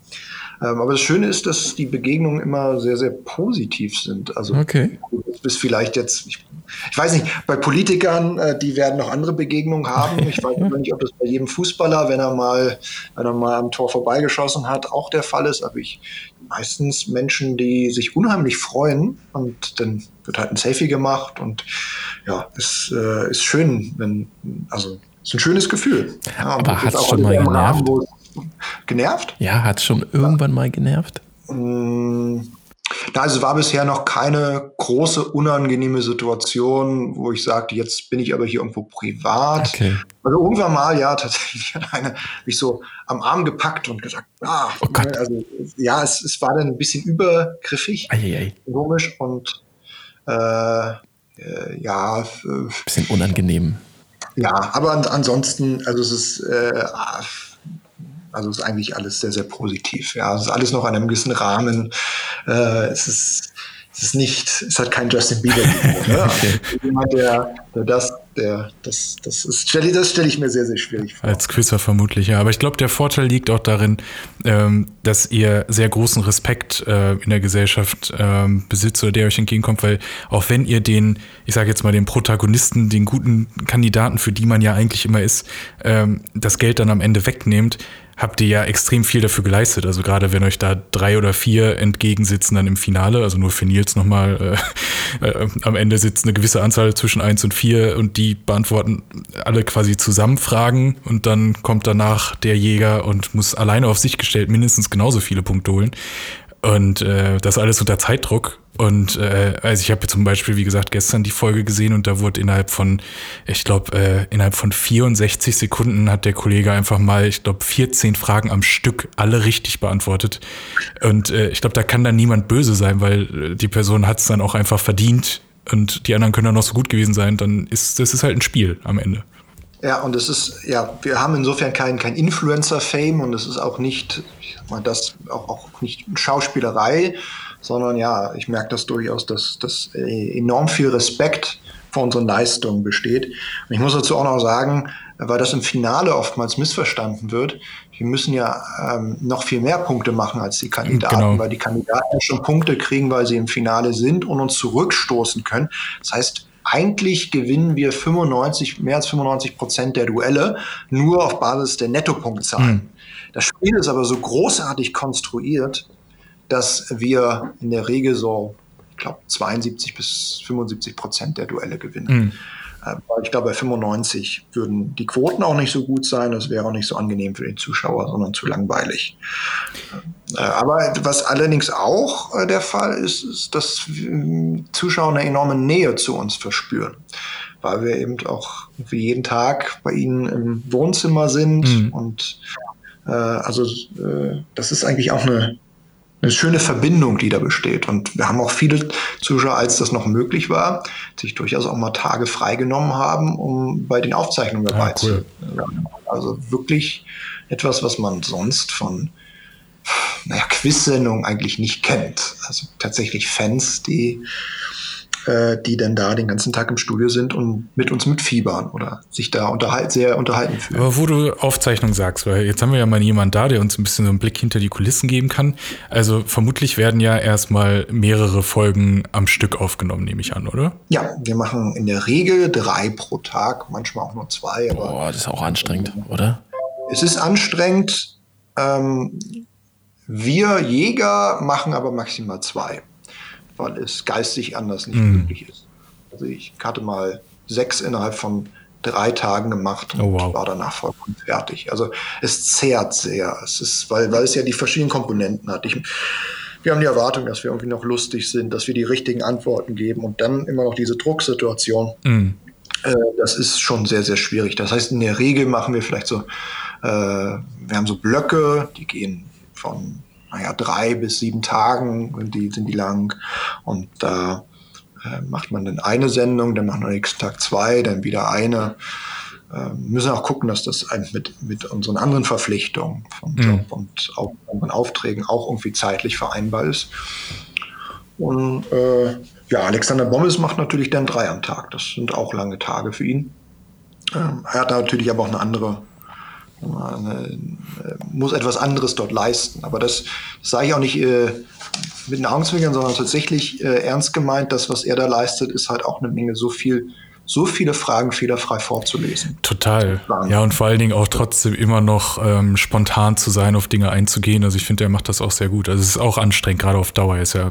Ähm, aber das Schöne ist, dass die Begegnungen immer sehr, sehr positiv sind. Also okay. du bist vielleicht jetzt, ich, ich weiß nicht, bei Politikern, äh, die werden noch andere Begegnungen haben. Ich weiß nicht, ob das bei jedem Fußballer, wenn er mal, wenn er mal am Tor vorbeigeschossen hat, auch der Fall ist. Aber ich meistens Menschen, die sich unheimlich freuen und dann wird halt ein Selfie gemacht und ja, es äh, ist schön, wenn, also es ist ein schönes Gefühl. Ja, Aber hat es schon mal genervt? Rahmen, genervt? Ja, hat es schon irgendwann mal genervt? Mm, na, also es war bisher noch keine große unangenehme Situation, wo ich sagte, jetzt bin ich aber hier irgendwo privat. Okay. Also irgendwann mal, ja, tatsächlich hat eine mich so am Arm gepackt und gesagt, ah, oh Gott. also ja, es, es war dann ein bisschen übergriffig, Eieiei. komisch und äh, äh, ja. Bisschen unangenehm. Ja, aber ansonsten, also es ist äh, also ist eigentlich alles sehr, sehr positiv. Ja, es ist alles noch in einem gewissen Rahmen. Äh, es ist es ist nicht, es hat kein Justin Bieber. ne? okay. also jemand, der, der das, der, das, das ist, stelle, das stelle ich mir sehr, sehr schwierig vor. Als Quizzer vermutlich, ja. Aber ich glaube, der Vorteil liegt auch darin, ähm, dass ihr sehr großen Respekt äh, in der Gesellschaft ähm, besitzt oder der euch entgegenkommt, weil auch wenn ihr den, ich sage jetzt mal, den Protagonisten, den guten Kandidaten, für die man ja eigentlich immer ist, ähm, das Geld dann am Ende wegnehmt, habt ihr ja extrem viel dafür geleistet. Also gerade wenn euch da drei oder vier entgegensitzen dann im Finale, also nur für Nils nochmal, äh, äh, am Ende sitzt eine gewisse Anzahl zwischen eins und vier und die beantworten alle quasi zusammen Fragen und dann kommt danach der Jäger und muss alleine auf sich gestellt mindestens genauso viele Punkte holen. Und äh, das alles unter Zeitdruck. Und äh, also ich habe zum Beispiel, wie gesagt, gestern die Folge gesehen und da wurde innerhalb von, ich glaube, äh, innerhalb von 64 Sekunden hat der Kollege einfach mal, ich glaube, 14 Fragen am Stück alle richtig beantwortet. Und äh, ich glaube, da kann dann niemand böse sein, weil äh, die Person hat es dann auch einfach verdient und die anderen können dann noch so gut gewesen sein. Dann ist das ist halt ein Spiel am Ende. Ja, und es ist, ja, wir haben insofern kein, kein Influencer-Fame und es ist auch nicht, ich sag mal, das auch, auch nicht Schauspielerei, sondern ja, ich merke das durchaus, dass, dass äh, enorm viel Respekt vor unseren Leistungen besteht. Und ich muss dazu auch noch sagen, weil das im Finale oftmals missverstanden wird, wir müssen ja ähm, noch viel mehr Punkte machen als die Kandidaten, genau. weil die Kandidaten schon Punkte kriegen, weil sie im Finale sind und uns zurückstoßen können. Das heißt, eigentlich gewinnen wir 95, mehr als 95 Prozent der Duelle nur auf Basis der Nettopunktzahlen. Mhm. Das Spiel ist aber so großartig konstruiert, dass wir in der Regel so, ich glaube, 72 bis 75 Prozent der Duelle gewinnen. Mhm. Äh, ich glaube, bei 95 würden die Quoten auch nicht so gut sein. Das wäre auch nicht so angenehm für den Zuschauer, sondern zu langweilig. Äh, aber was allerdings auch äh, der Fall ist, ist, dass Zuschauer eine enorme Nähe zu uns verspüren. Weil wir eben auch jeden Tag bei ihnen im Wohnzimmer sind. Mhm. Und äh, also das ist eigentlich auch eine eine schöne Verbindung, die da besteht. Und wir haben auch viele Zuschauer, als das noch möglich war, sich durchaus auch mal Tage freigenommen haben, um bei den Aufzeichnungen dabei ah, cool. zu sein. Also wirklich etwas, was man sonst von naja, Quiz-Sendungen eigentlich nicht kennt. Also tatsächlich Fans, die äh, die dann da den ganzen Tag im Studio sind und mit uns mitfiebern oder sich da unterhalt, sehr unterhalten fühlen. Aber wo du Aufzeichnung sagst, weil jetzt haben wir ja mal jemanden da, der uns ein bisschen so einen Blick hinter die Kulissen geben kann. Also vermutlich werden ja erstmal mehrere Folgen am Stück aufgenommen, nehme ich an, oder? Ja, wir machen in der Regel drei pro Tag, manchmal auch nur zwei. Boah, das ist auch anstrengend, oder? Es ist anstrengend. Ähm, wir Jäger machen aber maximal zwei weil es geistig anders nicht mhm. möglich ist. Also ich hatte mal sechs innerhalb von drei Tagen gemacht und oh, wow. war danach vollkommen fertig. Also es zehrt sehr. Es ist, weil, weil es ja die verschiedenen Komponenten hat. Ich, wir haben die Erwartung, dass wir irgendwie noch lustig sind, dass wir die richtigen Antworten geben und dann immer noch diese Drucksituation. Mhm. Äh, das ist schon sehr, sehr schwierig. Das heißt, in der Regel machen wir vielleicht so, äh, wir haben so Blöcke, die gehen von naja, drei bis sieben Tagen sind die, sind die lang. Und da äh, macht man dann eine Sendung, dann machen wir am nächsten Tag zwei, dann wieder eine. Äh, müssen auch gucken, dass das mit, mit unseren anderen Verpflichtungen vom mhm. Job und auch unseren Aufträgen auch irgendwie zeitlich vereinbar ist. Und äh, ja, Alexander Bommes macht natürlich dann drei am Tag. Das sind auch lange Tage für ihn. Ähm, er hat natürlich aber auch eine andere man muss etwas anderes dort leisten. Aber das, das sage ich auch nicht äh, mit den Augenzwinkern, sondern tatsächlich äh, ernst gemeint, das, was er da leistet, ist halt auch eine Menge so viel so viele Fragen fehlerfrei vorzulesen. Total. Ja, und vor allen Dingen auch trotzdem immer noch ähm, spontan zu sein, auf Dinge einzugehen. Also ich finde, er macht das auch sehr gut. Also es ist auch anstrengend, gerade auf Dauer. Er ist ja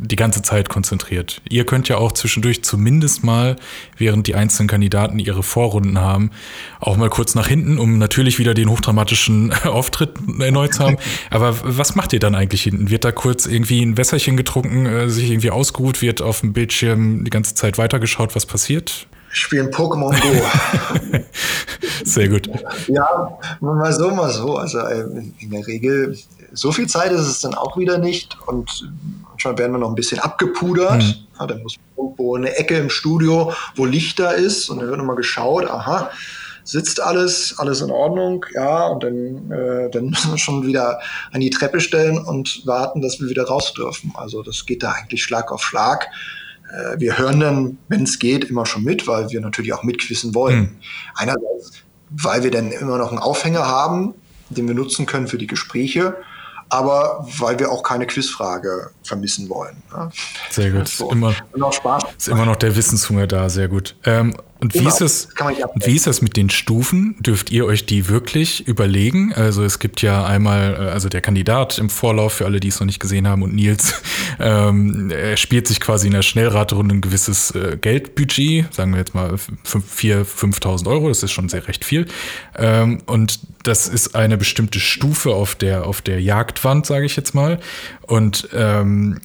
die ganze Zeit konzentriert. Ihr könnt ja auch zwischendurch zumindest mal, während die einzelnen Kandidaten ihre Vorrunden haben, auch mal kurz nach hinten, um natürlich wieder den hochdramatischen Auftritt erneut zu haben. Aber was macht ihr dann eigentlich hinten? Wird da kurz irgendwie ein Wässerchen getrunken, äh, sich irgendwie ausgeruht, wird auf dem Bildschirm die ganze Zeit weitergeschaut, was passiert? Spielen Pokémon Go. Sehr gut. Ja, mal so, mal so. Also äh, in der Regel, so viel Zeit ist es dann auch wieder nicht. Und manchmal werden wir noch ein bisschen abgepudert. Mhm. Ja, dann muss irgendwo eine Ecke im Studio, wo Licht da ist. Und dann wird nochmal geschaut, aha, sitzt alles, alles in Ordnung, ja, und dann, äh, dann müssen wir schon wieder an die Treppe stellen und warten, dass wir wieder raus dürfen. Also das geht da eigentlich Schlag auf Schlag. Äh, wir hören dann, wenn es geht, immer schon mit, weil wir natürlich auch mitquissen wollen. Mhm. Einerseits, weil wir dann immer noch einen Aufhänger haben, den wir nutzen können für die Gespräche, aber weil wir auch keine Quizfrage vermissen wollen. Ne? Sehr gut. So. Immer, Spaß. Ist immer noch der Wissenshunger da, sehr gut. Ähm, und wie ist, es, wie ist das mit den Stufen? Dürft ihr euch die wirklich überlegen? Also es gibt ja einmal, äh, also der Kandidat im Vorlauf, für alle, die es noch nicht gesehen haben, und Nils, ähm, er spielt sich quasi in der Schnellraterunde ein gewisses äh, Geldbudget, sagen wir jetzt mal 4.000, 5.000 Euro, das ist schon sehr recht viel. Ähm, und das ist eine bestimmte Stufe auf der, auf der Jagdwand, sage ich jetzt mal. Und ähm,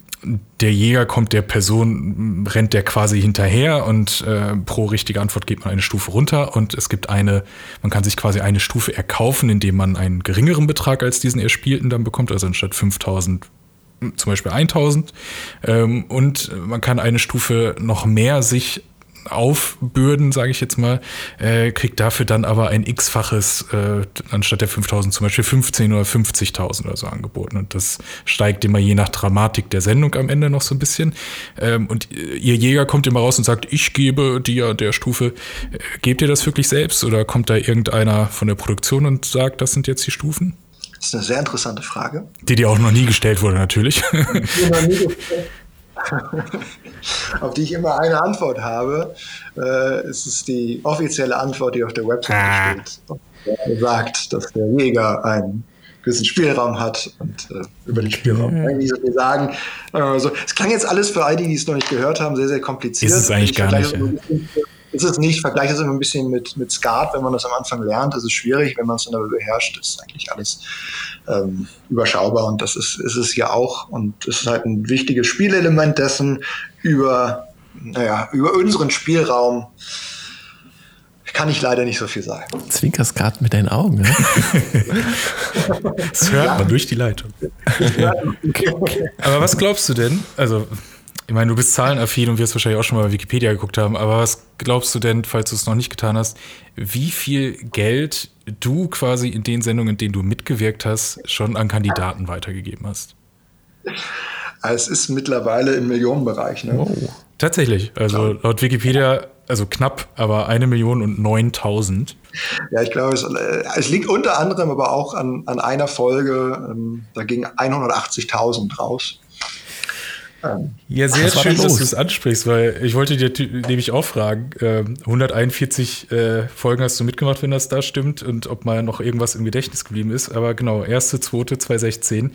der Jäger kommt der Person, rennt der quasi hinterher und äh, pro richtige Antwort geht man eine Stufe runter und es gibt eine, man kann sich quasi eine Stufe erkaufen, indem man einen geringeren Betrag als diesen Erspielten dann bekommt, also anstatt 5000 zum Beispiel 1000 ähm, und man kann eine Stufe noch mehr sich aufbürden, sage ich jetzt mal, äh, kriegt dafür dann aber ein x-faches, äh, anstatt der 5000 zum Beispiel 15 oder 50.000 oder so angeboten. Und das steigt immer je nach Dramatik der Sendung am Ende noch so ein bisschen. Ähm, und ihr Jäger kommt immer raus und sagt, ich gebe dir der Stufe. Äh, gebt ihr das wirklich selbst oder kommt da irgendeiner von der Produktion und sagt, das sind jetzt die Stufen? Das ist eine sehr interessante Frage. Die dir auch noch nie gestellt wurde, natürlich. Die noch nie gestellt. auf die ich immer eine Antwort habe. Äh, es ist die offizielle Antwort, die auf der Website ah. steht. Und sagt, dass der Jäger einen gewissen Spielraum hat und äh, über den Spielraum kann ich nicht so viel sagen. Äh, so. Es klang jetzt alles für all die, die es noch nicht gehört haben, sehr, sehr kompliziert. Ist es eigentlich gar nicht. Ja. Ist es nicht. Vergleiche es immer ein bisschen mit, mit Skat, wenn man das am Anfang lernt. Das ist schwierig, wenn man es dann aber beherrscht, ist eigentlich alles ähm, überschaubar und das ist, ist es ja auch. Und es ist halt ein wichtiges Spielelement dessen über, naja, über unseren Spielraum kann ich leider nicht so viel sagen. Zwinkerst gerade mit deinen Augen, ne? das hört man durch die Leitung. Aber was glaubst du denn? Also, ich meine, du bist zahlenaffin und wirst wahrscheinlich auch schon mal bei Wikipedia geguckt haben, aber was glaubst du denn, falls du es noch nicht getan hast, wie viel Geld du quasi in den Sendungen, in denen du mitgewirkt hast, schon an Kandidaten weitergegeben hast? Es ist mittlerweile im Millionenbereich. Ne? Oh. Tatsächlich. Also laut Wikipedia, also knapp, aber eine Million und 9000. Ja, ich glaube, es, äh, es, liegt unter anderem aber auch an, an einer Folge, ähm, da ging 180.000 raus. Ja, sehr Ach, schön, dass du es ansprichst, weil ich wollte dir nämlich auch fragen, äh, 141 äh, Folgen hast du mitgemacht, wenn das da stimmt und ob mal noch irgendwas im Gedächtnis geblieben ist. Aber genau, erste, zweite, 2016.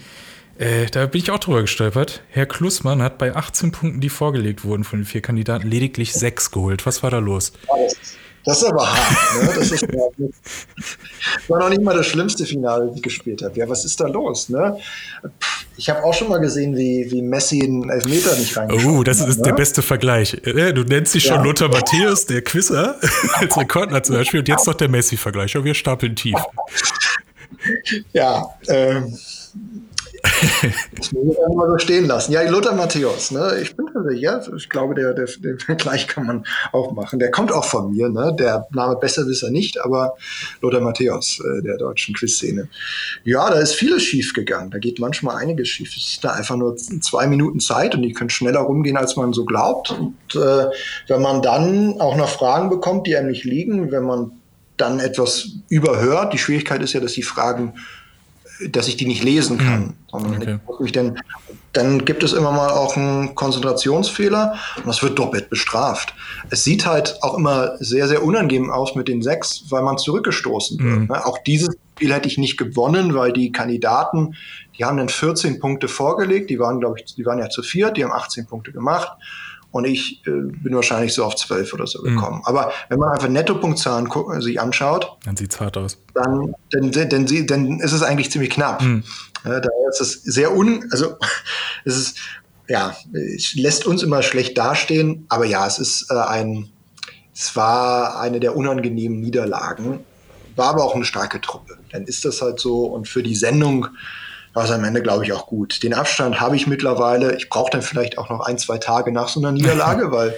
Äh, da bin ich auch drüber gestolpert. Herr Klussmann hat bei 18 Punkten, die vorgelegt wurden von den vier Kandidaten, lediglich sechs geholt. Was war da los? Das ist aber hart. Ne? Das ist war noch nicht mal das schlimmste Finale, das ich gespielt habe. Ja, was ist da los? Ne? Ich habe auch schon mal gesehen, wie, wie Messi einen Elfmeter nicht reingeschossen Oh, das ist ne? der beste Vergleich. Äh, du nennst dich ja. schon Lothar Matthäus, der Quizzer, als Beispiel, und jetzt noch der Messi-Vergleich. Und wir stapeln tief. Ja, ähm, das muss ich einfach mal so stehen lassen. Ja, Lothar Matthäus, ne? Ich bin ja, ich glaube, der, der, der Vergleich kann man auch machen. Der kommt auch von mir, ne? Der Name Besserwisser nicht, aber Lothar Matthäus äh, der deutschen Quizszene. Ja, da ist vieles schief gegangen. Da geht manchmal einiges schief. Es ist da einfach nur zwei Minuten Zeit und die können schneller rumgehen, als man so glaubt. Und äh, wenn man dann auch noch Fragen bekommt, die einem nicht liegen, wenn man dann etwas überhört, die Schwierigkeit ist ja, dass die Fragen dass ich die nicht lesen kann. Mhm. Sondern okay. dann, dann gibt es immer mal auch einen Konzentrationsfehler und das wird doppelt bestraft. Es sieht halt auch immer sehr, sehr unangenehm aus mit den sechs, weil man zurückgestoßen wird. Mhm. Auch dieses Spiel hätte ich nicht gewonnen, weil die Kandidaten, die haben dann 14 Punkte vorgelegt, die waren, glaube ich, die waren ja zu viert, die haben 18 Punkte gemacht und ich äh, bin wahrscheinlich so auf 12 oder so mhm. gekommen. Mhm. Aber wenn man einfach Nettopunktzahlen äh, sich anschaut, dann sieht es hart aus. Dann, dann, dann, dann, ist es eigentlich ziemlich knapp. Mhm. Ja, daher ist es sehr un, also es ist, ja, es lässt uns immer schlecht dastehen, aber ja, es ist äh, ein, es war eine der unangenehmen Niederlagen, war aber auch eine starke Truppe. Dann ist das halt so und für die Sendung war es am Ende, glaube ich, auch gut. Den Abstand habe ich mittlerweile. Ich brauche dann vielleicht auch noch ein, zwei Tage nach so einer Niederlage, weil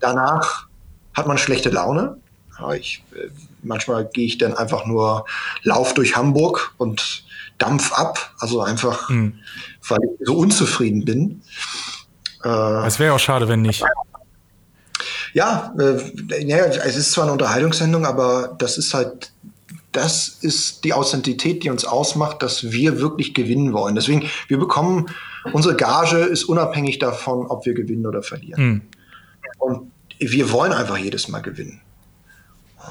danach hat man schlechte Laune. Ja, ich, äh, manchmal gehe ich dann einfach nur Lauf durch Hamburg und Dampf ab. Also einfach, mhm. weil ich so unzufrieden bin. Äh, es wäre auch schade, wenn nicht. Ja, äh, ja, es ist zwar eine Unterhaltungssendung, aber das ist halt das ist die Authentizität, die uns ausmacht, dass wir wirklich gewinnen wollen. Deswegen, wir bekommen, unsere Gage ist unabhängig davon, ob wir gewinnen oder verlieren. Mhm. Und wir wollen einfach jedes Mal gewinnen.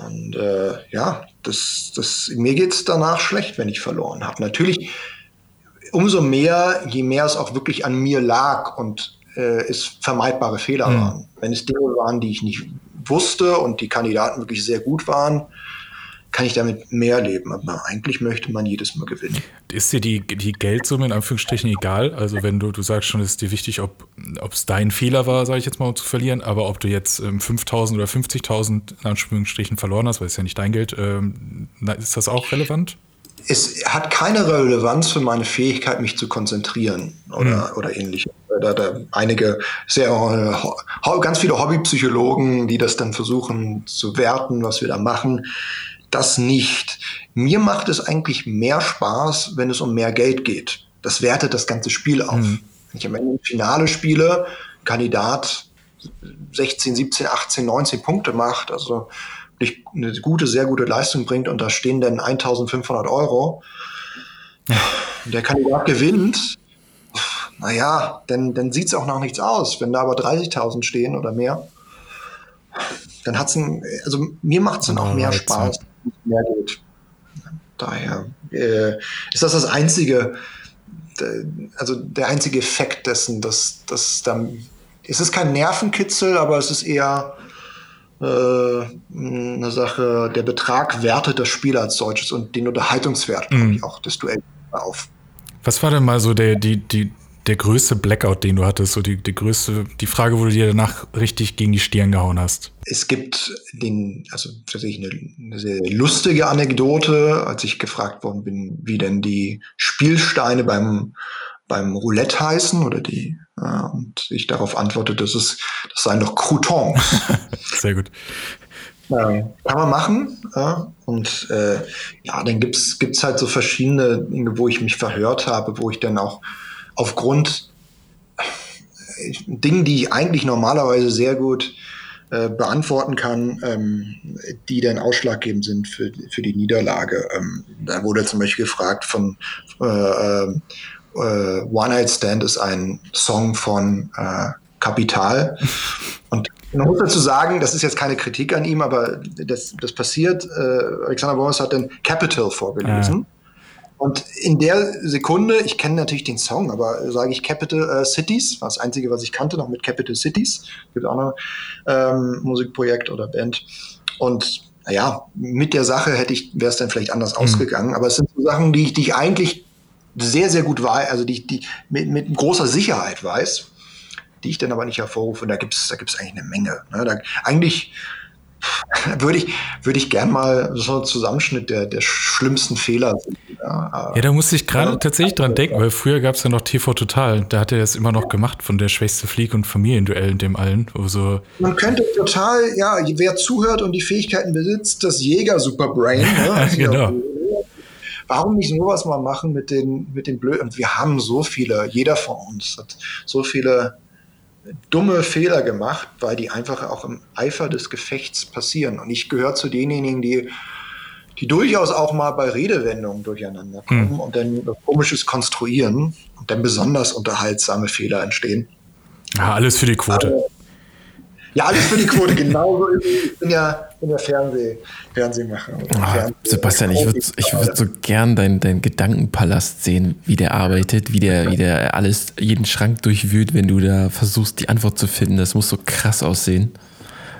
Und äh, ja, das, das, mir geht es danach schlecht, wenn ich verloren habe. Natürlich, umso mehr, je mehr es auch wirklich an mir lag und äh, es vermeidbare Fehler mhm. waren. Wenn es Dinge waren, die ich nicht wusste und die Kandidaten wirklich sehr gut waren, kann ich damit mehr leben. Aber eigentlich möchte man jedes Mal gewinnen. Ist dir die, die Geldsumme in Anführungsstrichen egal? Also wenn du, du sagst schon, es ist dir wichtig, ob es dein Fehler war, sage ich jetzt mal, um zu verlieren, aber ob du jetzt ähm, 5.000 oder 50.000 in Anführungsstrichen verloren hast, weil es ja nicht dein Geld, ähm, ist das auch relevant? Es hat keine Relevanz für meine Fähigkeit, mich zu konzentrieren oder, hm. oder ähnliches. Da, da einige sehr äh, ganz viele Hobbypsychologen, die das dann versuchen zu werten, was wir da machen das nicht. Mir macht es eigentlich mehr Spaß, wenn es um mehr Geld geht. Das wertet das ganze Spiel auf. Mhm. Wenn ich am Ende im Finale spiele, Kandidat 16, 17, 18, 19 Punkte macht, also eine gute, sehr gute Leistung bringt und da stehen dann 1500 Euro, der Kandidat gewinnt, naja, dann, dann sieht es auch noch nichts aus. Wenn da aber 30.000 stehen oder mehr, dann hat es also mir macht es dann auch mehr Spaß mehr geht. Daher äh, ist das das einzige, also der einzige Effekt dessen, dass, dass dann, es ist kein Nervenkitzel, aber es ist eher äh, eine Sache, der Betrag wertet das Spiel als solches und den Unterhaltungswert, mhm. ich, auch des Duells auf. Was war denn mal so der, die, die, der größte Blackout, den du hattest? So die, die größte, die Frage, wo du dir danach richtig gegen die Stirn gehauen hast? Es gibt den, also tatsächlich eine, eine sehr lustige Anekdote, als ich gefragt worden bin, wie denn die Spielsteine beim, beim Roulette heißen oder die, äh, und ich darauf antworte, dass es, das seien doch Croutons. sehr gut. Ja, kann man machen. Ja. Und äh, ja, dann gibt's gibt's halt so verschiedene Dinge, wo ich mich verhört habe, wo ich dann auch aufgrund Dingen, die ich eigentlich normalerweise sehr gut äh, beantworten kann, ähm, die dann ausschlaggebend sind für, für die Niederlage. Ähm, da wurde zum Beispiel gefragt von äh, äh, äh One Night Stand ist ein Song von äh, Kapital. Und man muss dazu sagen, das ist jetzt keine Kritik an ihm, aber das, das passiert. Äh, Alexander Boris hat den Capital vorgelesen. Ah. Und in der Sekunde, ich kenne natürlich den Song, aber sage ich Capital äh, Cities, war das Einzige, was ich kannte, noch mit Capital Cities. Gibt auch noch ähm, Musikprojekt oder Band. Und naja, mit der Sache hätte ich, wäre es dann vielleicht anders mhm. ausgegangen. Aber es sind so Sachen, die ich, die ich eigentlich sehr, sehr gut weiß, also die ich die mit, mit großer Sicherheit weiß, die ich dann aber nicht hervorrufe. Und da gibt es da gibt's eigentlich eine Menge. Ne? Da, eigentlich würde ich, würde ich gern mal so einen Zusammenschnitt der, der schlimmsten Fehler sehen. Ja, ja da musste ich gerade ja, tatsächlich dran denken, weil früher gab es ja noch TV Total. Da hat er das immer noch gemacht von der schwächste Flieg- und Familienduell in dem allen. Also Man könnte total, ja, wer zuhört und die Fähigkeiten besitzt, das Jäger-Superbrain. Ne? Also genau. Warum nicht sowas mal machen mit den, mit den Blöden? Wir haben so viele, jeder von uns hat so viele dumme Fehler gemacht, weil die einfach auch im Eifer des Gefechts passieren. Und ich gehöre zu denjenigen, die, die durchaus auch mal bei Redewendungen durcheinander kommen hm. und dann komisches konstruieren und dann besonders unterhaltsame Fehler entstehen. Ja, alles für die Quote. Aber, ja, alles für die Quote, es. Ich bin ja, bin ja Fernseh, Fernsehmacher. Oh, Fernseh Sebastian, ich würde ich würd so gern deinen dein Gedankenpalast sehen, wie der arbeitet, wie der, wie der alles, jeden Schrank durchwühlt, wenn du da versuchst, die Antwort zu finden. Das muss so krass aussehen.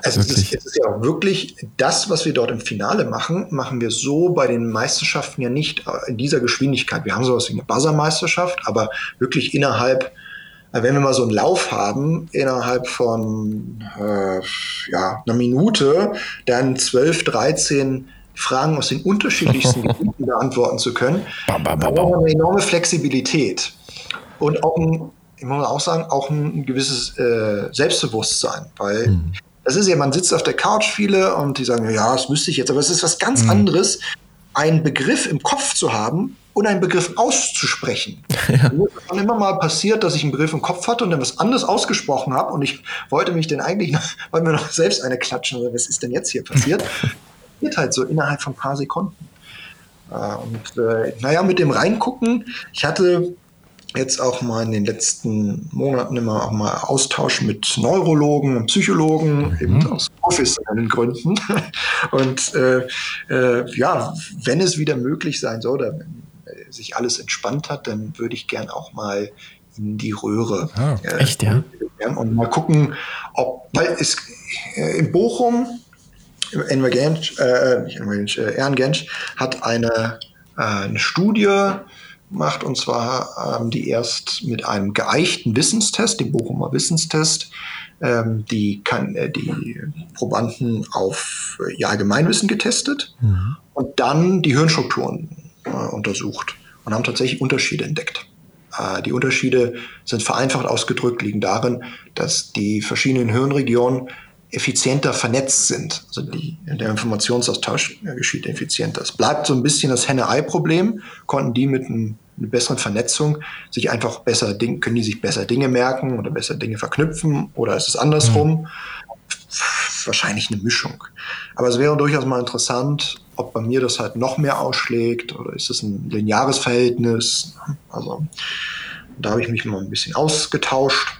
Also es ist, es ist, ja auch wirklich das, was wir dort im Finale machen, machen wir so bei den Meisterschaften ja nicht in dieser Geschwindigkeit. Wir haben sowas wie eine Buzzer-Meisterschaft, aber wirklich innerhalb wenn wir mal so einen Lauf haben, innerhalb von äh, ja, einer Minute dann 12, 13 Fragen aus den unterschiedlichsten Gebieten beantworten zu können, bam, bam, bam, bam. eine enorme Flexibilität und auch ein, ich muss auch sagen, auch ein gewisses äh, Selbstbewusstsein, weil mhm. das ist ja, man sitzt auf der Couch viele und die sagen, ja, das müsste ich jetzt, aber es ist was ganz mhm. anderes, einen Begriff im Kopf zu haben und einen Begriff auszusprechen. Ja. Mir ist schon immer mal passiert, dass ich einen Begriff im Kopf hatte und dann was anderes ausgesprochen habe und ich wollte mich dann eigentlich noch, wollte mir noch selbst eine klatschen oder was ist denn jetzt hier passiert? Geht halt so innerhalb von ein paar Sekunden. Äh, und äh, naja, mit dem Reingucken, ich hatte jetzt auch mal in den letzten Monaten immer auch mal Austausch mit Neurologen und Psychologen, mhm. eben aus professionellen Gründen. Und äh, äh, ja, wenn es wieder möglich sein soll, oder wenn sich alles entspannt hat, dann würde ich gern auch mal in die Röhre. Ah, äh, echt, ja? Und mal gucken, ob, weil es äh, in Bochum, Enver Gensch, äh, nicht Enver Gensch, äh, Ern Gensch hat eine, äh, eine Studie gemacht und zwar ähm, die erst mit einem geeichten Wissenstest, dem Bochumer Wissenstest, ähm, die, kann, äh, die Probanden auf äh, Allgemeinwissen getestet mhm. und dann die Hirnstrukturen äh, untersucht und haben tatsächlich Unterschiede entdeckt. Die Unterschiede sind vereinfacht ausgedrückt, liegen darin, dass die verschiedenen Hirnregionen effizienter vernetzt sind. Also die, der Informationsaustausch geschieht effizienter. Es bleibt so ein bisschen das Henne-Ei-Problem. Konnten die mit einem, einer besseren Vernetzung sich einfach besser, können die sich besser Dinge merken oder besser Dinge verknüpfen oder ist es andersrum? Mhm. Wahrscheinlich eine Mischung. Aber es wäre durchaus mal interessant, ob bei mir das halt noch mehr ausschlägt oder ist es ein lineares Verhältnis. Also da habe ich mich mal ein bisschen ausgetauscht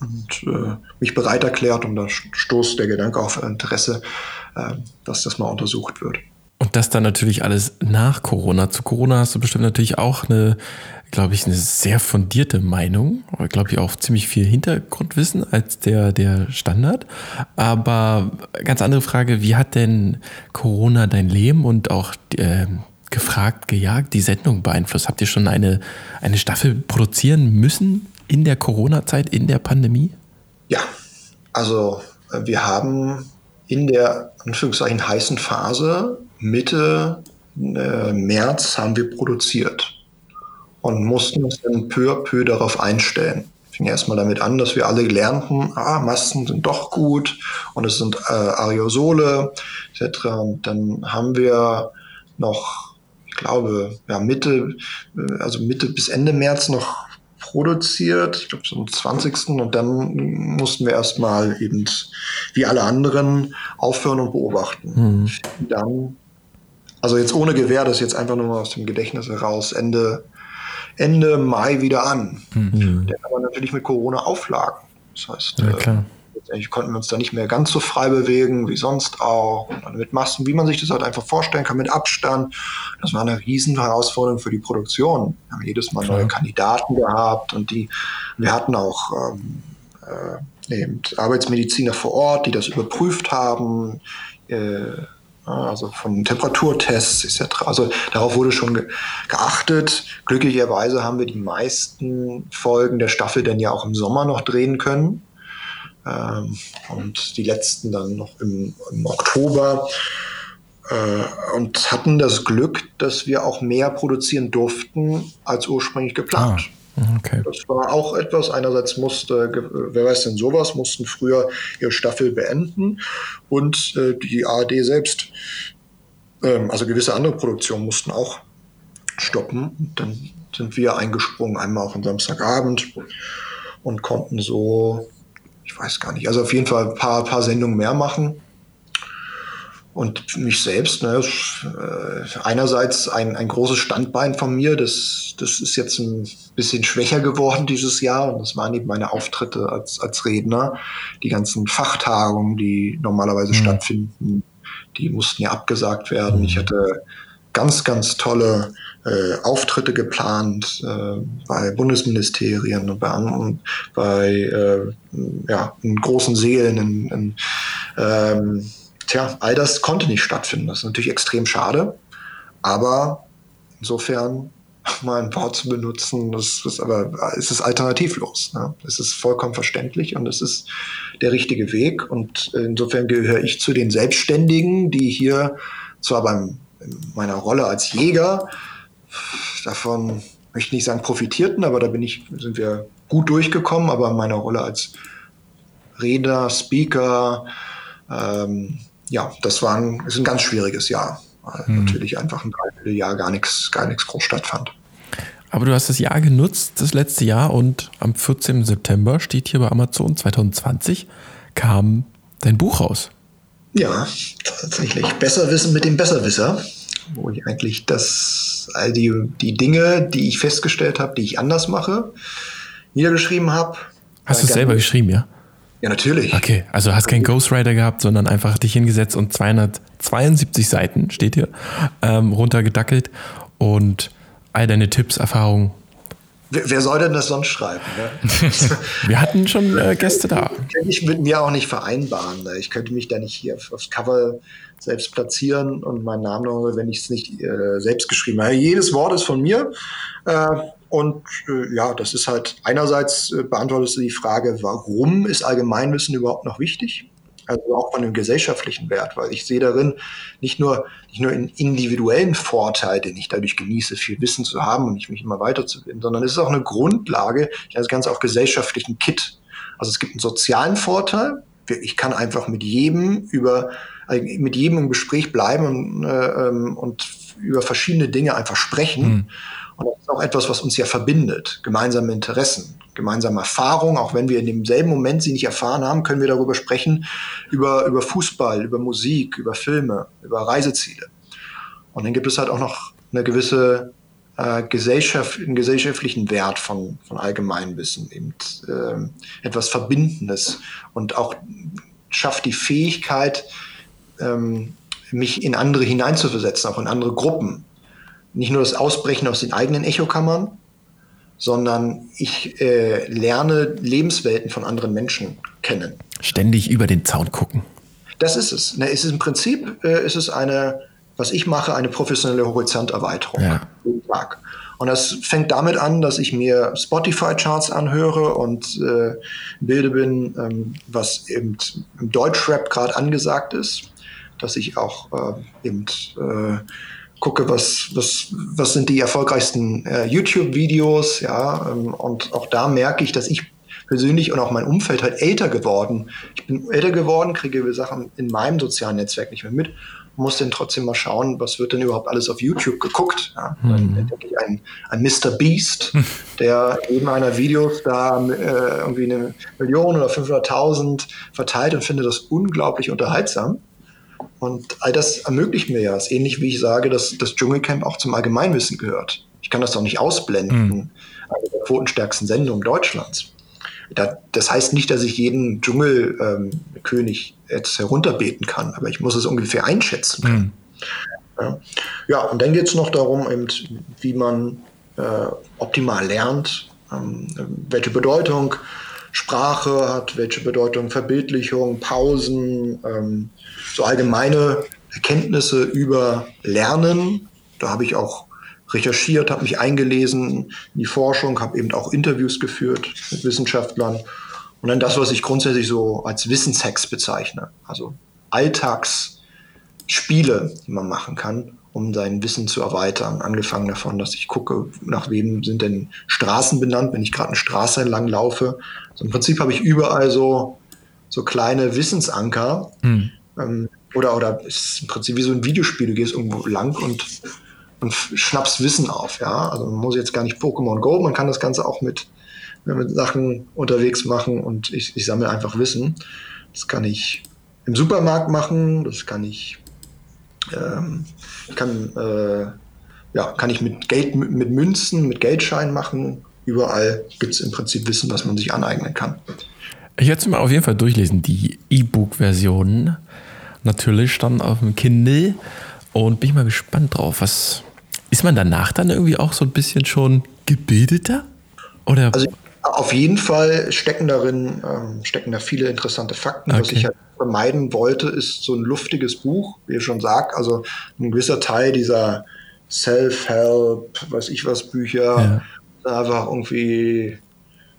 und äh, mich bereit erklärt und da stoßt der Gedanke auf Interesse, äh, dass das mal untersucht wird. Und das dann natürlich alles nach Corona. Zu Corona hast du bestimmt natürlich auch eine, glaube ich, eine sehr fundierte Meinung. Glaube ich auch ziemlich viel Hintergrundwissen als der, der Standard. Aber ganz andere Frage, wie hat denn Corona dein Leben und auch äh, gefragt, gejagt, die Sendung beeinflusst? Habt ihr schon eine, eine Staffel produzieren müssen in der Corona-Zeit, in der Pandemie? Ja, also äh, wir haben in der Anführungszeichen heißen Phase Mitte äh, März haben wir produziert und mussten uns dann peu à peu darauf einstellen. Fing erstmal damit an, dass wir alle lernten, ah, Masken sind doch gut und es sind äh, Aerosole etc. Und dann haben wir noch, ich glaube, ja, Mitte, äh, also Mitte bis Ende März noch produziert, ich glaube zum 20. Und dann mussten wir erstmal eben wie alle anderen aufhören und beobachten. Mhm. Dann, also jetzt ohne Gewehr, das jetzt einfach nur mal aus dem Gedächtnis heraus, Ende, Ende Mai wieder an. Mhm. Der aber natürlich mit Corona Auflagen. Das heißt, ja, äh, letztendlich konnten wir uns da nicht mehr ganz so frei bewegen wie sonst auch. Und mit Masken, wie man sich das halt einfach vorstellen kann, mit Abstand. Das war eine riesen Herausforderung für die Produktion. Wir haben jedes Mal Klar. neue Kandidaten gehabt und die, wir hatten auch ähm, äh, eben Arbeitsmediziner vor Ort, die das überprüft haben. Äh, also von Temperaturtests etc. Also darauf wurde schon ge geachtet. Glücklicherweise haben wir die meisten Folgen der Staffel dann ja auch im Sommer noch drehen können. Ähm, und die letzten dann noch im, im Oktober. Äh, und hatten das Glück, dass wir auch mehr produzieren durften als ursprünglich geplant. Ah. Okay. Das war auch etwas. Einerseits musste, wer weiß denn sowas, mussten früher ihre Staffel beenden und äh, die ARD selbst, ähm, also gewisse andere Produktionen mussten auch stoppen. Und dann sind wir eingesprungen, einmal auch am Samstagabend und konnten so ich weiß gar nicht, also auf jeden Fall ein paar, paar Sendungen mehr machen. Und mich selbst, ne, äh, einerseits ein, ein großes Standbein von mir, das, das ist jetzt ein bisschen schwächer geworden dieses Jahr. Und das waren eben meine Auftritte als, als Redner. Die ganzen Fachtagungen, die normalerweise mhm. stattfinden, die mussten ja abgesagt werden. Ich hatte ganz, ganz tolle äh, Auftritte geplant äh, bei Bundesministerien und bei, bei äh, ja, in großen Seelen. In, in, ähm, tja, all das konnte nicht stattfinden. Das ist natürlich extrem schade. Aber insofern mal ein Wort zu benutzen, das ist aber es ist alternativlos. Ne? Es ist vollkommen verständlich und es ist der richtige Weg. Und insofern gehöre ich zu den Selbstständigen, die hier zwar beim in meiner Rolle als Jäger davon möchte ich nicht sagen profitierten, aber da bin ich, sind wir gut durchgekommen, aber in meiner Rolle als Redner, Speaker, ähm, ja, das war ein, ist ein ganz schwieriges Jahr, weil hm. natürlich einfach ein Dreivierteljahr gar nichts, gar nichts groß stattfand. Aber du hast das Jahr genutzt, das letzte Jahr, und am 14. September steht hier bei Amazon 2020 kam dein Buch raus. Ja, tatsächlich. Besser wissen mit dem Besserwisser wo ich eigentlich das, all die, die Dinge, die ich festgestellt habe, die ich anders mache, niedergeschrieben habe. Hast du es selber geschrieben, ja? Ja, natürlich. Okay, also hast keinen Ghostwriter gehabt, sondern einfach dich hingesetzt und 272 Seiten, steht hier, ähm, runtergedackelt und all deine Tipps, Erfahrungen. Wer, soll denn das sonst schreiben? Ne? Wir hatten schon äh, Gäste da. Ich mit mir auch nicht vereinbaren. Ne? Ich könnte mich da nicht hier aufs Cover selbst platzieren und meinen Namen noch, wenn ich es nicht äh, selbst geschrieben habe. Jedes Wort ist von mir. Äh, und äh, ja, das ist halt einerseits äh, beantwortest du die Frage, warum ist Allgemeinwissen überhaupt noch wichtig? Also auch von dem gesellschaftlichen Wert, weil ich sehe darin nicht nur, nicht nur einen individuellen Vorteil, den ich dadurch genieße, viel Wissen zu haben und ich mich immer weiterzubilden, sondern es ist auch eine Grundlage, das Ganze auch gesellschaftlichen Kit. Also es gibt einen sozialen Vorteil. Ich kann einfach mit jedem über äh, mit jedem im Gespräch bleiben und, äh, ähm, und über verschiedene Dinge einfach sprechen. Mhm. Und das ist auch etwas, was uns ja verbindet. Gemeinsame Interessen, gemeinsame Erfahrungen. Auch wenn wir in demselben Moment sie nicht erfahren haben, können wir darüber sprechen, über, über Fußball, über Musik, über Filme, über Reiseziele. Und dann gibt es halt auch noch eine gewisse äh, Gesellschaft, einen gesellschaftlichen Wert von, von Allgemeinwissen, eben äh, etwas Verbindendes und auch schafft die Fähigkeit, ähm, mich in andere hineinzuversetzen, auch in andere Gruppen. Nicht nur das Ausbrechen aus den eigenen Echokammern, sondern ich äh, lerne Lebenswelten von anderen Menschen kennen. Ständig über den Zaun gucken. Das ist es. Ne, es ist im Prinzip äh, ist es eine, was ich mache, eine professionelle Horizonterweiterung ja. jeden Tag. Und das fängt damit an, dass ich mir Spotify-Charts anhöre und äh, Bilde bin, ähm, was eben im Deutschrap gerade angesagt ist dass ich auch äh, eben äh, gucke, was, was, was sind die erfolgreichsten äh, YouTube-Videos, ja, ähm, und auch da merke ich, dass ich persönlich und auch mein Umfeld halt älter geworden. Ich bin älter geworden, kriege Sachen in meinem sozialen Netzwerk nicht mehr mit muss dann trotzdem mal schauen, was wird denn überhaupt alles auf YouTube geguckt. Ja? Dann entdecke ich einen, einen Mr. Beast, der neben einer Videos da äh, irgendwie eine Million oder 500.000 verteilt und finde das unglaublich unterhaltsam. Und all das ermöglicht mir ja. Es ist ähnlich wie ich sage, dass das Dschungelcamp auch zum Allgemeinwissen gehört. Ich kann das doch nicht ausblenden. Mhm. Eine der quotenstärksten Sendungen Deutschlands. Da, das heißt nicht, dass ich jeden Dschungelkönig ähm, jetzt herunterbeten kann, aber ich muss es ungefähr einschätzen können. Mhm. Ja. ja, und dann geht es noch darum, eben, wie man äh, optimal lernt, ähm, welche Bedeutung Sprache hat, welche Bedeutung Verbildlichung, Pausen, ähm, so allgemeine Erkenntnisse über Lernen. Da habe ich auch recherchiert, habe mich eingelesen in die Forschung, habe eben auch Interviews geführt mit Wissenschaftlern. Und dann das, was ich grundsätzlich so als Wissenshacks bezeichne. Also Alltagsspiele, die man machen kann, um sein Wissen zu erweitern. Angefangen davon, dass ich gucke, nach wem sind denn Straßen benannt, wenn ich gerade eine Straße entlang laufe. Also Im Prinzip habe ich überall so, so kleine Wissensanker. Mhm. Ähm, oder, oder es ist im Prinzip wie so ein Videospiel. Du gehst irgendwo lang und, und schnappst Wissen auf. Ja? Also man muss jetzt gar nicht Pokémon Go, man kann das Ganze auch mit, mit Sachen unterwegs machen und ich, ich sammle einfach Wissen. Das kann ich im Supermarkt machen, das kann ich, ähm, ich kann, äh, ja, kann ich mit Geld, mit Münzen, mit Geldscheinen machen. Überall gibt es im Prinzip Wissen, was man sich aneignen kann. Ich werde es mir auf jeden Fall durchlesen, die E-Book-Version. Natürlich dann auf dem Kindle. Und bin ich mal gespannt drauf. Was ist man danach dann irgendwie auch so ein bisschen schon gebildeter? Oder? Also auf jeden Fall stecken darin ähm, stecken da viele interessante Fakten. Okay. Was ich halt vermeiden wollte, ist so ein luftiges Buch, wie ich schon sag. Also ein gewisser Teil dieser Self-Help, weiß ich was, Bücher, Ja. Einfach irgendwie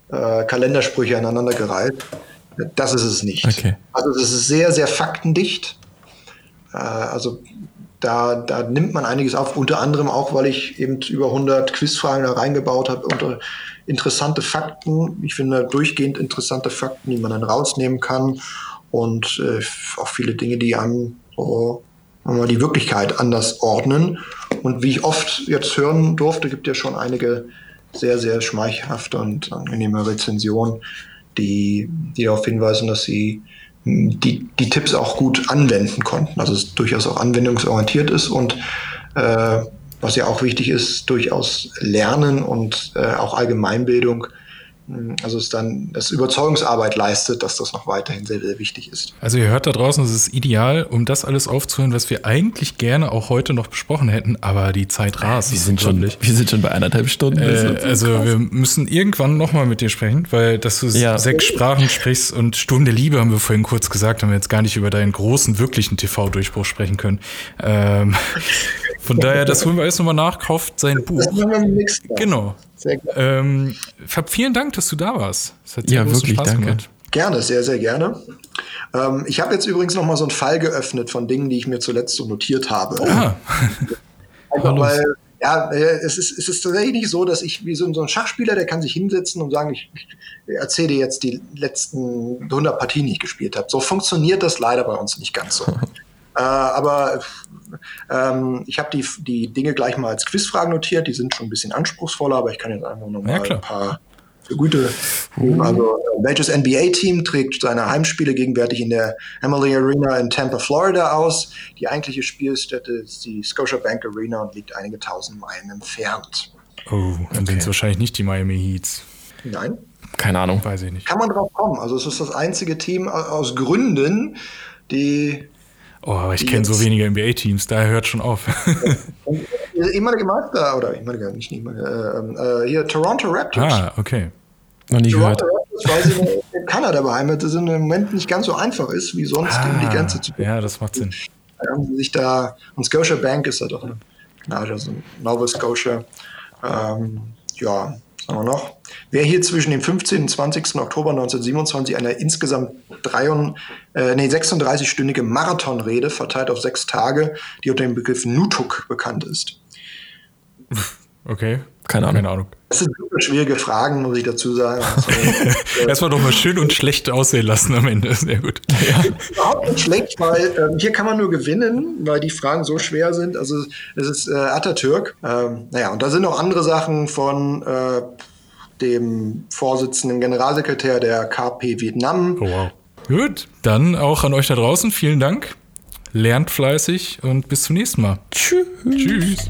äh, Kalendersprüche aneinander gereiht. Das ist es nicht. Okay. Also es ist sehr, sehr faktendicht. Äh, also da, da nimmt man einiges auf, unter anderem auch, weil ich eben über 100 Quizfragen da reingebaut habe, unter interessante Fakten. Ich finde durchgehend interessante Fakten, die man dann rausnehmen kann und äh, auch viele Dinge, die einem so, die Wirklichkeit anders ordnen. Und wie ich oft jetzt hören durfte, gibt ja schon einige sehr, sehr schmeichelhafte und angenehme Rezensionen, die, die darauf hinweisen, dass sie mh, die, die Tipps auch gut anwenden konnten. Also es durchaus auch anwendungsorientiert ist und äh, was ja auch wichtig ist, durchaus Lernen und äh, auch Allgemeinbildung. Mh, Also es dann das Überzeugungsarbeit leistet, dass das noch weiterhin sehr, sehr wichtig ist. Also ihr hört da draußen, es ist ideal, um das alles aufzuhören, was wir eigentlich gerne auch heute noch besprochen hätten, aber die Zeit rast. wir sind, schon, wir sind schon bei anderthalb Stunden. Äh, also krass. wir müssen irgendwann nochmal mit dir sprechen, weil dass du Ja. sechs Sprachen sprichst und Sturm der Liebe haben wir vorhin kurz gesagt, haben wir jetzt gar nicht über deinen großen, wirklichen TV-Durchbruch sprechen können. Ähm, von daher, das holen wir alles nochmal nach, kauft sein Buch. Das machen wir nächsten Mal. Genau. Sehr gerne. Ähm, Fab, vielen Dank, dass du da warst. Es hat sehr Ja, wirklich, Spaß danke. gemacht. Gerne, sehr, sehr gerne. Ähm, ich habe jetzt übrigens noch mal so einen Fall geöffnet von Dingen, die ich mir zuletzt so notiert habe. Ah, Einfach weil, ja, äh, es ist, es ist tatsächlich nicht so, dass ich wie so, ein Schachspieler, der kann sich hinsetzen und sagen, ich, ich erzähle dir jetzt die letzten 100 Partien, die ich gespielt habe. So funktioniert das leider bei uns nicht ganz so. äh, aber ähm, ich habe die, die Dinge gleich mal als Quizfragen notiert. Die sind schon ein bisschen anspruchsvoller, aber ich kann jetzt einfach noch Ja, mal klar. ein paar gute. Also, äh, welches NBA-Team trägt seine Heimspiele gegenwärtig in der Emily Arena in Tampa, Florida aus? Die eigentliche Spielstätte ist die Scotiabank Arena und liegt einige tausend Meilen entfernt. oh, dann sind es wahrscheinlich nicht die Miami Heats. Nein? Keine Ahnung. Weiß ich nicht. Kann man drauf kommen. Also, es ist das einzige Team au- aus Gründen, die Oh, aber ich kenne so wenige NBA-Teams, daher hört schon auf. ehemalige Meister, oder ehemalige, nicht ehemalige, äh, äh, hier Toronto Raptors. ah, okay. Noch nie gehört. Toronto Raptors, weil sie in Kanada beheimatet sind, im Moment nicht ganz so einfach ist, wie sonst um die Grenze zu Ah, ja, das macht Sinn. Da haben sie sich da, und Scotia Bank ist da doch eine Gnade, also Nova Scotia. Ähm, ja, haben wir noch? Wer hier zwischen dem 15. und 20. Oktober 1927 eine insgesamt drei und, äh, nee, 36-stündige Marathonrede verteilt auf sechs Tage, die unter dem Begriff Nutuk bekannt ist. Okay. Keine Ahnung. Keine Ahnung. Das sind super schwierige Fragen, muss ich dazu sagen. Also, Erstmal doch mal schön und schlecht aussehen lassen am Ende. Sehr gut. überhaupt nicht schlecht, weil ähm, hier kann man nur gewinnen, weil die Fragen so schwer sind. Also es ist äh, Atatürk. Ähm, naja, und da sind noch andere Sachen von äh, dem Vorsitzenden Generalsekretär der KP Vietnam. Oh, wow. Gut, dann auch an euch da draußen. Vielen Dank. Lernt fleißig und bis zum nächsten Mal. Tschüss. Tschüss.